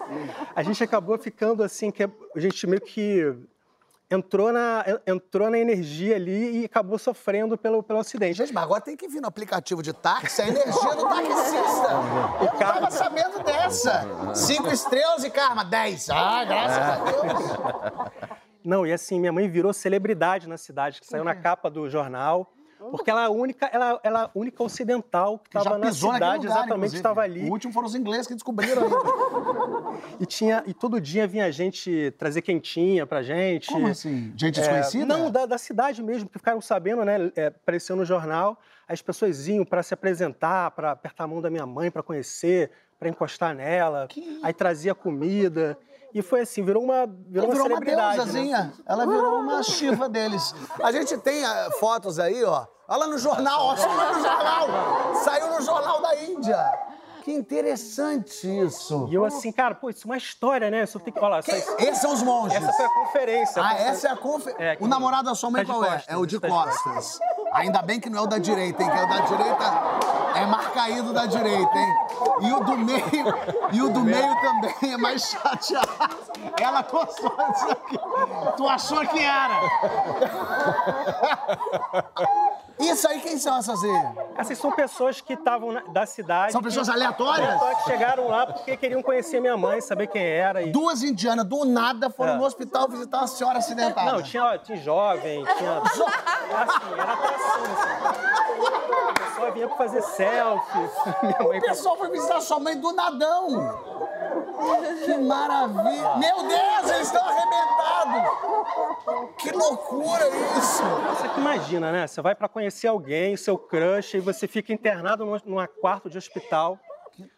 A gente acabou ficando assim, que a gente meio que entrou na, entrou na energia ali e acabou sofrendo pelo, pelo acidente. Gente, mas agora tem que vir no aplicativo de táxi a energia do taxista. Eu não tava sabendo dessa. Cinco estrelas e karma, dez. Ah, graças a Deus. Não, e assim, minha mãe virou celebridade na cidade, que saiu na capa do jornal. Porque ela é a única, ela, ela é a única ocidental que estava na cidade, lugar, exatamente, estava ali. O último foram os ingleses que descobriram. E, tinha, e todo dia vinha gente trazer quentinha pra gente. Como assim? Gente É, desconhecida? não, da, da cidade mesmo, que ficaram sabendo, né? É, apareceu no jornal. As pessoas iam para se apresentar, para apertar a mão da minha mãe, para conhecer, para encostar nela. Aí trazia comida. E foi assim, virou uma, virou Ela virou uma uma né? deusazinha. Ela virou uma chiva deles. A gente tem ah, fotos aí, ó. Olha lá no jornal, ó. Lá no jornal. Saiu no jornal da Índia. Que interessante isso. E eu assim, cara, pô, isso é uma história, né? Isso tem que. Olha lá, Que- essa, Esses são os monges. essa foi a conferência. Ah, essa é a conferência. É, o namorado da sua mãe tá qual é? costas, É o de tá de costas. Ainda bem que não é o da direita, hein? Que é o da direita é marcaído da direita, hein? E o do meio, e o do meio também é mais chateado. Ela gostou disso aqui. Tu achou que era? Isso aí, quem são essas aí? Essas são pessoas que estavam da cidade. São pessoas que- aleatórias? que chegaram lá porque queriam conhecer minha mãe, saber quem era. E... Duas indianas, do nada, foram É. no hospital visitar uma senhora acidentada. Não, tinha, tinha jovem, tinha. Assim, era atração, assim. A pessoa vinha pra fazer selfie. Minha mãe O pessoal foi visitar sua mãe do nadão. Que maravilha. Meu Deus, eles estão arrebentados. Que loucura isso. Você que imagina, né? Você vai pra conhecer alguém, seu crush, e você fica internado num, quarto de hospital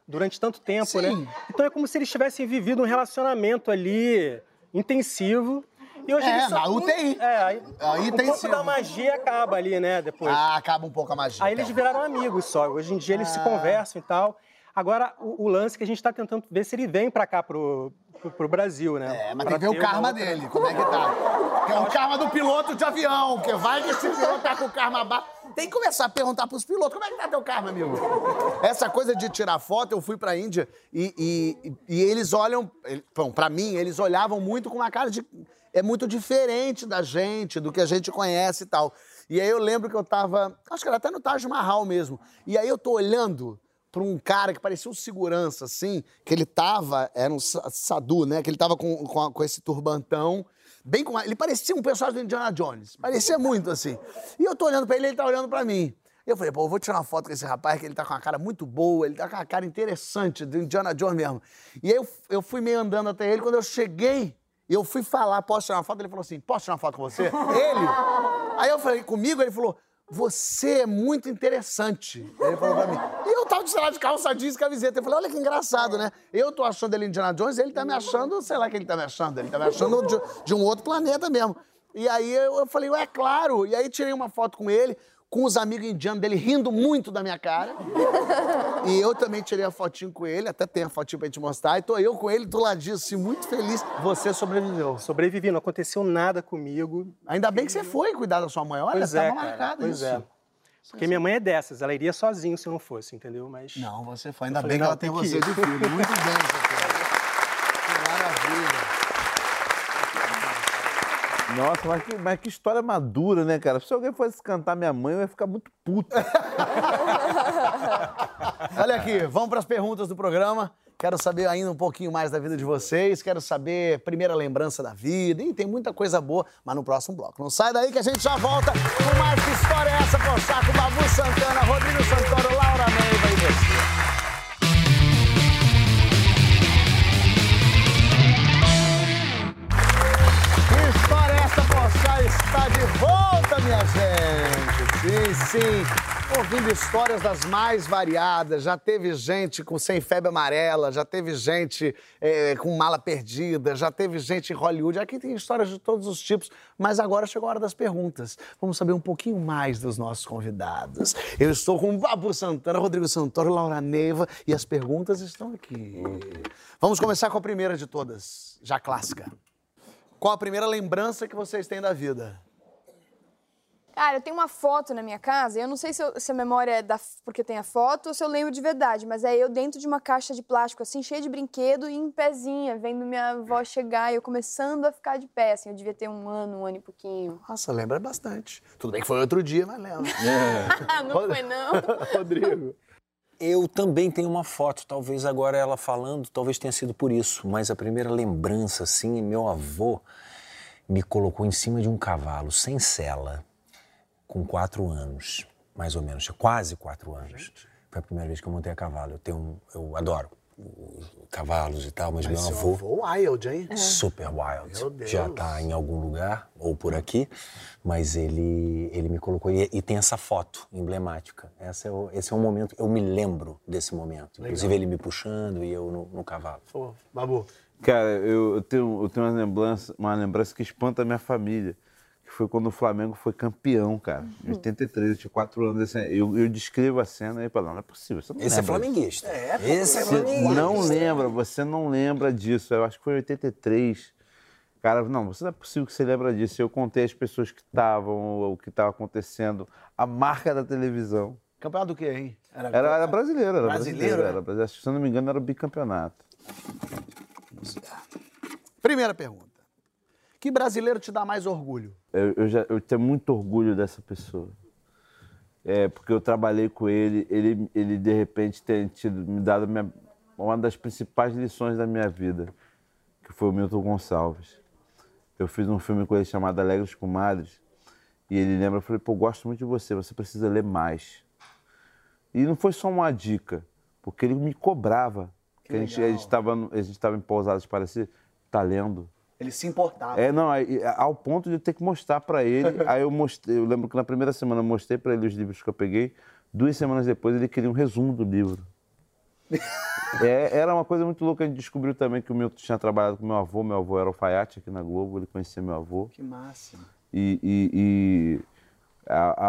durante tanto tempo, Sim. né? Então é como se eles tivessem vivido um relacionamento ali intensivo. E hoje É, eles na UTI. É, aí, Ah, um intensivo. pouco da magia acaba ali, né? Depois. Ah, acaba um pouco a magia. Aí eles então. viraram amigos só. Hoje em dia eles se Ah. conversam e tal. Agora, o, o lance que a gente está tentando ver se ele vem pra cá, pro, pro, pro Brasil, né? É, mas Pra tem que ver o karma outra- dele, como é que tá. Que é o karma do piloto de avião, que vai que esse piloto tá com o karma baixo. Tem que começar a perguntar pros pilotos, como é que tá teu karma, amigo? Essa coisa de tirar foto, eu fui pra Índia e, e, e eles olham, bom, pra mim, eles olhavam muito com uma cara de... É muito diferente da gente, do que a gente conhece e tal. E aí eu lembro que eu tava, acho que era até no Taj Mahal mesmo. E aí eu tô olhando pra um cara que parecia um segurança, assim, que ele tava, era um sa- sadu, né? Que ele tava com, com, com esse turbantão, bem com... Ele parecia um personagem do Indiana Jones, parecia muito, assim. E eu tô olhando pra ele, ele tá olhando pra mim. Eu falei, pô, eu vou tirar uma foto com esse rapaz, que ele tá com uma cara muito boa, ele tá com uma cara interessante, do Indiana Jones mesmo. E aí eu, eu fui meio andando até ele, quando eu cheguei, eu fui falar, posso tirar uma foto? Ele falou assim, posso tirar uma foto com você? ele? Aí eu falei, comigo? Ele falou, você é muito interessante. Ele falou pra mim. E eu tava, sei lá, de calça jeans e camiseta. Eu falei, olha que engraçado, né? Eu tô achando ele Indiana Jones, ele tá me achando, sei lá que ele tá me achando. Ele tá me achando de, de um outro planeta mesmo. E aí eu, eu falei, ué, claro. E aí tirei uma foto com ele, com os amigos indianos dele rindo muito da minha cara. E eu também tirei a fotinho com ele, até tem a fotinho pra gente mostrar. E tô eu com ele do ladinho, assim, muito feliz. Você sobreviveu. Sobrevivi, não aconteceu nada comigo. Ainda bem que você foi cuidar da sua mãe. Olha, Pois tava é, marcado Pois isso. é. Porque minha mãe é dessas, ela iria sozinha se eu não fosse, entendeu? Mas. Não, você foi. Ainda falei, bem que não, ela tem tem que você de filho. Muito bem. Que maravilha. Nossa, mas que, mas que história madura, né, cara? Se alguém fosse cantar minha mãe, eu ia ficar muito puto. Olha aqui, vamos para as perguntas do programa. Quero saber ainda um pouquinho mais da vida de vocês. Quero saber primeira lembrança da vida. E tem muita coisa boa, mas no próximo bloco. Não sai daí que a gente já volta com mais que história é essa, Pochá, com Babu Santana, Rodrigo Santoro, Laura Neiva e você. Está de volta, minha gente. Sim, sim. Ouvindo histórias das mais variadas. Já teve gente com sem febre amarela, já teve gente eh, com mala perdida, já teve gente em Hollywood. Aqui tem histórias de todos os tipos, mas agora chegou a hora das perguntas. Vamos saber um pouquinho mais dos nossos convidados. Eu estou com Babu Santana, Rodrigo Santoro, Laura Neiva e as perguntas estão aqui. Vamos começar com a primeira de todas, já clássica. Qual a primeira lembrança que vocês têm da vida? Cara, eu tenho uma foto na minha casa, eu não sei se, eu- se a memória é da, porque tem a foto ou se eu lembro de verdade, mas é eu dentro de uma caixa de plástico, assim, cheia de brinquedo e em pezinha, vendo minha avó chegar e eu começando a ficar de pé, assim, eu devia ter um ano, um ano e pouquinho. Nossa, lembra bastante. Tudo bem que foi outro dia, mas lembra. Ah, não foi não? Rodrigo. Eu também tenho uma foto, talvez agora ela falando, talvez tenha sido por isso, mas a primeira lembrança, assim, meu avô me colocou em cima de um cavalo, sem sela, com quatro anos, mais ou menos, quase quatro anos. Foi a primeira vez que eu montei a cavalo. Eu tenho, eu adoro cavalos e tal, mas, meu Seu avô avô wild, hein? super wild. Meu Deus. Já tá em algum lugar, ou por aqui, mas ele, ele me colocou. E, e tem essa foto emblemática. Essa é o, esse é um momento, eu me lembro desse momento. Inclusive ele me puxando e eu no, no cavalo. Pô, Babu. Cara, eu, eu tenho, eu tenho uma, lembrança, uma lembrança que espanta a minha família. Que foi quando o Flamengo foi campeão, cara. Em 83, eu tinha quatro anos. Assim, eu, eu descrevo a cena e falo, não, não é possível. Você não Esse é lembra flamenguista. Esse é você flamenguista. não lembra, você não lembra disso. Eu acho que foi em 83. Cara, não, você não é possível que você lembra disso. Eu contei as pessoas que estavam, o que estava acontecendo, a marca da televisão. Campeonato do quê, hein? Era, era brasileiro, era Brasileiro, brasileiro. é? Era brasileiro. Se eu não me engano, era o bicampeonato. Primeira pergunta. Que brasileiro te dá mais orgulho? Eu, eu, já, eu tenho muito orgulho dessa pessoa. É, porque eu trabalhei com ele, ele, ele de repente tem tido, me dado minha- uma das principais lições da minha vida, que foi o Milton Gonçalves. Eu fiz um filme com ele chamado Alegres Comadres, e ele lembra, eu falei, pô, gosto muito de você, você precisa ler mais. E não foi só uma dica, porque ele me cobrava. Que a gente estava a gente em pousadas parecidas, tá lendo. Ele se importava. É, não, aí, ao ponto de eu ter que mostrar pra ele. aí eu mostrei, eu lembro que na primeira semana eu mostrei pra ele os livros que eu peguei. Duas semanas depois ele queria um resumo do livro. É, era uma coisa muito louca. A gente descobriu também que o Milton tinha trabalhado com meu avô. Meu avô era alfaiate aqui na Globo, ele conhecia meu avô. Que máximo. E, e- e a,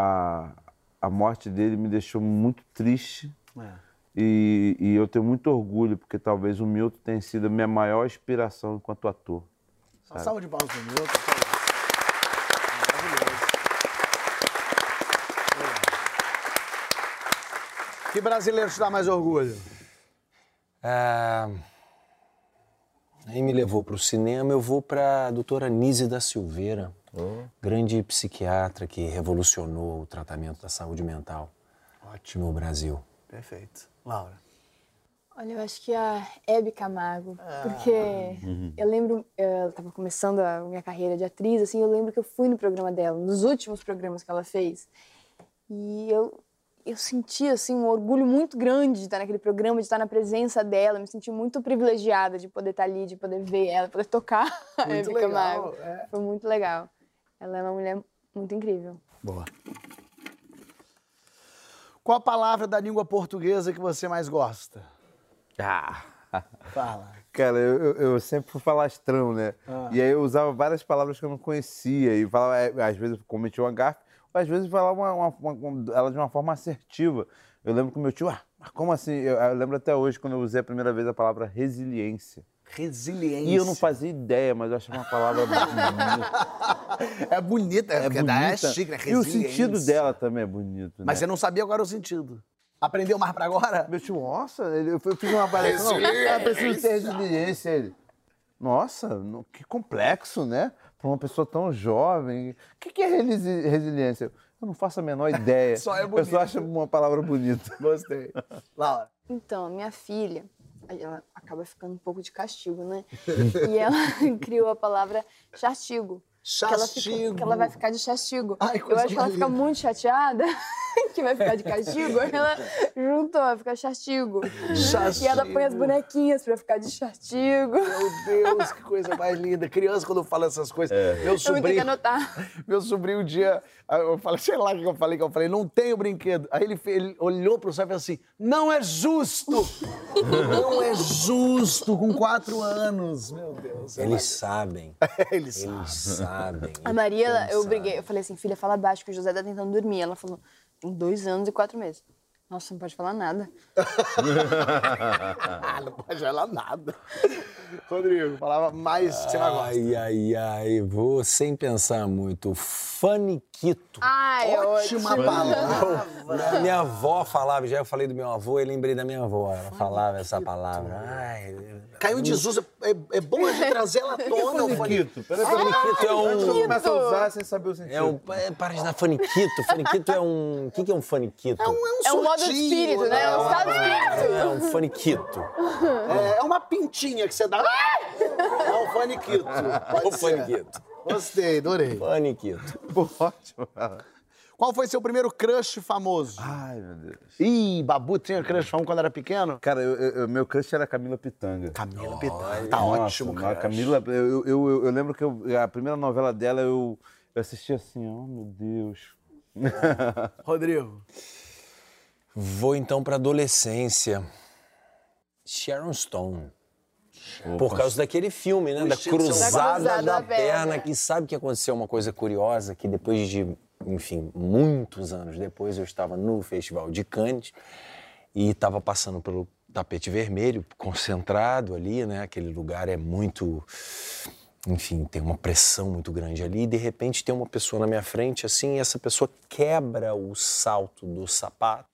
a, a morte dele me deixou muito triste. É. E, e eu tenho muito orgulho, porque talvez o Milton tenha sido a minha maior inspiração enquanto ator. Uma salva de palmas Milton. que é. Maravilhoso. Legal. Que brasileiro te dá mais orgulho? Ah, aí me levou para o cinema, eu vou para a doutora Nise da Silveira, grande psiquiatra que revolucionou o tratamento da saúde mental Ótimo. no Brasil. Perfeito. Laura. Olha, eu acho que a Hebe Camargo, porque eu lembro, eu estava começando a minha carreira de atriz, assim, eu lembro que eu fui no programa dela, nos últimos programas que ela fez, e eu, eu senti, assim, um orgulho muito grande de estar naquele programa, de estar na presença dela, me senti muito privilegiada de poder estar ali, de poder ver ela, poder tocar a Muito Hebe legal, Camargo. é. Foi muito legal. Ela é uma mulher muito incrível. Boa. Qual a palavra da língua portuguesa que você mais gosta? Ah! Fala. Cara, eu, eu- eu sempre fui falastrão, né? Ah. E aí eu usava várias palavras que eu não conhecia. E falava, é, às vezes eu cometia uma gafe, ou às vezes falava uma, uma- uma- ela de uma forma assertiva. Eu lembro que o meu tio, ah, mas como assim? Eu, eu lembro até hoje quando eu usei a primeira vez a palavra resiliência. Resiliência. E eu não fazia ideia, mas eu achava uma palavra bonita. É bonita, é, É porque daí é bonita. chique, né? E o Resiliência. sentido dela também é bonito. Mas né? você não sabia qual era o sentido. Aprendeu mais pra agora? Meu tio, nossa, ele- eu fiz uma avaliação. Não, ah, preciso ter resiliência. Ele, nossa, no- que complexo, né? Para uma pessoa tão jovem. O que, que é relisi- resiliência? Eu não faço a menor ideia. Só é Eu bonito. só acho uma palavra bonita. Gostei. Laura. Então, minha filha, ela acaba ficando um pouco de castigo, né? e ela criou a palavra chastigo. Que ela, fica- Chastigo. que ela vai ficar de chastigo. Ai, Eu acho que ela fica muito chateada que vai ficar de castigo. ela juntou, vai ficar chastigo. E ela põe as bonequinhas pra ficar de chastigo. Meu Deus, que coisa mais linda. Criança, quando fala essas coisas. Meu Eu vou ter que sobrinho. anotar. Meu sobrinho um dia, aí eu falei, sei lá o que eu falei, que eu falei, não tenho brinquedo. Aí ele, ele olhou pro céu e falou assim: não é justo! não é justo com quatro anos. Meu Deus. Eles sabem, Ele sabe. eles sabem. A Maria, eu Eles briguei. Eu falei assim, filha, fala baixo que o José tá tentando dormir. Ela falou, tem dois anos e quatro meses. Nossa, não pode falar nada. Não pode falar nada. Rodrigo, falava mais que você gosta. Ai, ai, ai, vou sem pensar muito. Faniquito. Ai, Ótima palavra. Minha, minha avó falava, já eu falei do meu avô e lembrei da minha avó. Ela falava essa palavra. Ai, Caiu em desuso. É, é bom a gente trazer ela à tona, o faniquito. Peraí, faniquito é Antes eu um. começo a usar sem saber o sentido. É um. É, para de dar faniquito. Faniquito é um. O que, que é um faniquito? É um, É um modo de surtinho, espírito, né? É um estado de espírito. É um faniquito. É, é uma pintinha que você dá. É um faniquito. Pode O ser. faniquito. Gostei, adorei. Faniquito. Ótimo. Qual foi seu primeiro crush famoso? Ai, meu Deus. Ih, Babu tinha crush famoso quando era pequeno? Cara, eu- eu- meu crush era Camila Pitanga. Camila Pitanga. Tá Nossa, ótimo, cara. Camila, eu, eu, eu, eu lembro que eu- a primeira novela dela eu, eu assisti assim, oh meu Deus. Rodrigo. Vou então pra adolescência. Sharon Stone. Por causa daquele filme, né? Da instinto cruzada. Da da, cruzada da perna. perna. Que sabe que aconteceu uma coisa curiosa? Que depois de, enfim, muitos anos depois, eu estava no Festival de Cannes e estava passando pelo tapete vermelho, concentrado ali, né? Aquele lugar é muito. Enfim, tem uma pressão muito grande ali, e de repente tem uma pessoa na minha frente, assim, e essa pessoa quebra o salto do sapato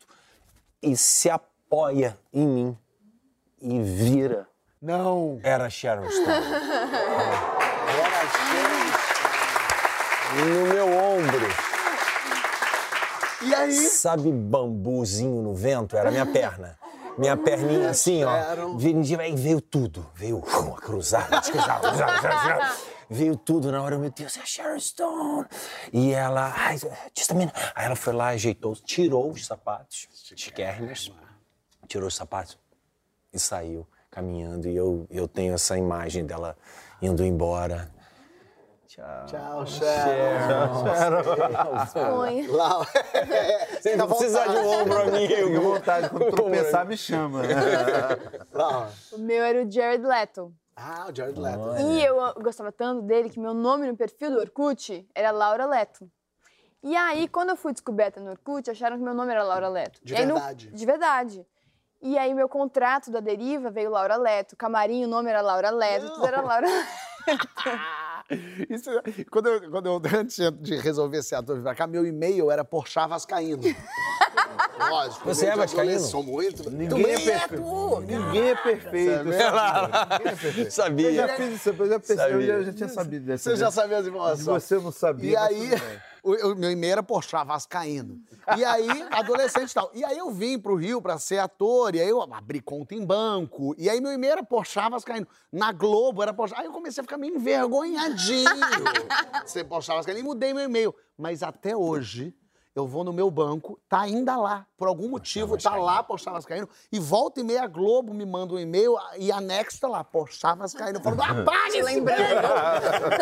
e se apoia em mim e vira Não. era Sharon Stone. Era Sharon. No meu ombro. E aí? Sabe bambuzinho no vento? Era minha perna. Minha perninha assim, ó. Veio, aí veio tudo. Veio a cruzada, cruzada, cruzada, cruzada. Veio tudo na hora, meu Deus, é a Sharon Stone. E ela, ai, just a minute. Aí ela foi lá, ajeitou, tirou os sapatos, chiquérrimos, tirou os sapatos e saiu caminhando. E eu, eu tenho essa imagem dela indo embora. Tchau, Sharon. Põe. Lá. Você não precisa de um ombro amigo. vontade, quando tropeçar, me chama. O meu era o Jared Leto. Ah, o Jared Leto. E eu gostava tanto dele que meu nome no perfil do Orkut era Laura Leto. E aí, quando eu fui descoberta no Orkut, acharam que meu nome era Laura Leto. De E aí, no- verdade. De verdade. E aí, meu contrato da Deriva veio Laura Leto. Camarim, o nome era Laura Leto. Tudo era Laura Leto. Isso, quando, eu, quando eu, antes de resolver ser ator pra cá, meu e-mail era Porchat Vascaíno. Lógico. Você eu é vascaíno? Sou muito. Ninguém Também é perfeito. Ninguém é perfeito. Ninguém é perfeito. Eu Sabia. já fiz isso, eu já percebi, eu já, Sabia. já tinha sabido dessa. Você já vez. sabia as informações. Você não sabia. E aí. O, o meu e-mail era Porchat Vascaíno. E aí, adolescente e tal. E aí eu vim pro Rio pra ser ator, e aí eu abri conta em banco. E aí meu e-mail era Porchat Vascaíno. Na Globo era Porchat. Aí eu comecei a ficar meio envergonhadinho ser Porchat Vascaíno. E mudei meu e-mail. Mas até hoje... Eu vou no meu banco, tá ainda lá. Por algum motivo, tá lá Porchat Vascaíno. E volta e meia a Globo me manda um e-mail e anexa lá, Porchat Vascaíno. Eu falo, apaga esse e-mail!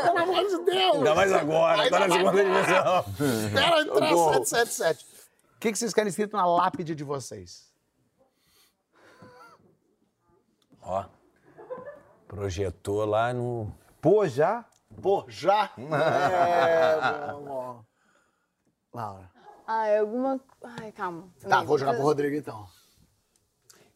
Pelo amor de Deus! Ainda mais agora, Ainda tá na segunda dimensão. Espera entrar Socorro. 777. O que, que vocês querem escrito na lápide de vocês? Ó, projetou lá no... Pô, já? Pô, já? É, meu amor. Laura. Ai, alguma... Ai, calma. Tá, vou jogar pro Rodrigo então.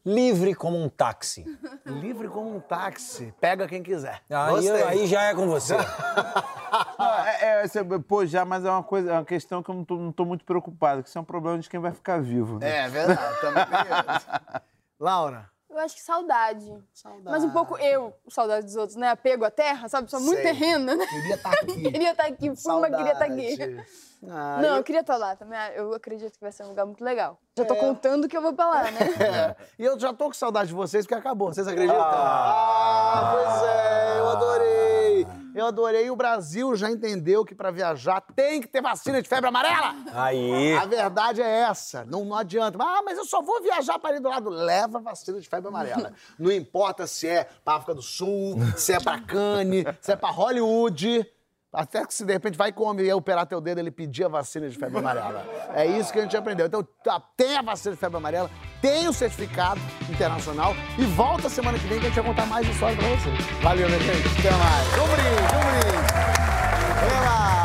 Livre como um táxi. Livre como um táxi. Pega quem quiser. Aí, Gostei. aí já é com você. Não, é, é, esse- pô, já, mas é uma coisa, é uma questão que eu não tô, não tô muito preocupado, que isso é um problema de quem vai ficar vivo. né? É, verdade. Também tem. Laura. Eu acho que saudade. Saudade. Mas um pouco eu, saudade dos outros, né? Apego à terra, sabe? Sou muito Sei. terrena, né? Queria estar aqui. Queria estar aqui, fui, mas queria estar aqui. Saudade. Ah, Não, eu- eu queria estar lá também. Ah, Eu acredito que vai ser um lugar muito legal. Já tô contando que eu vou pra lá, né? É. E eu já tô com saudade de vocês porque acabou. Vocês acreditam? Ah, pois é, eu adorei. Eu adorei. O Brasil já entendeu que pra viajar tem que ter vacina de febre amarela. Aí. A verdade é essa. Não, não adianta. Ah, mas eu só vou viajar para ir do lado. Leva vacina de febre amarela. Não importa se é pra África do Sul, se é pra Cannes, se é pra Hollywood. Até que se de repente vai comer e operar teu dedo, ele pedir a vacina de febre amarela. É isso que a gente aprendeu. Então, tem a vacina de febre amarela, tem o certificado internacional e volta semana que vem que a gente vai contar mais histórias pra vocês. Valeu, minha gente. Até mais. Um brinde, um brinde. Ela!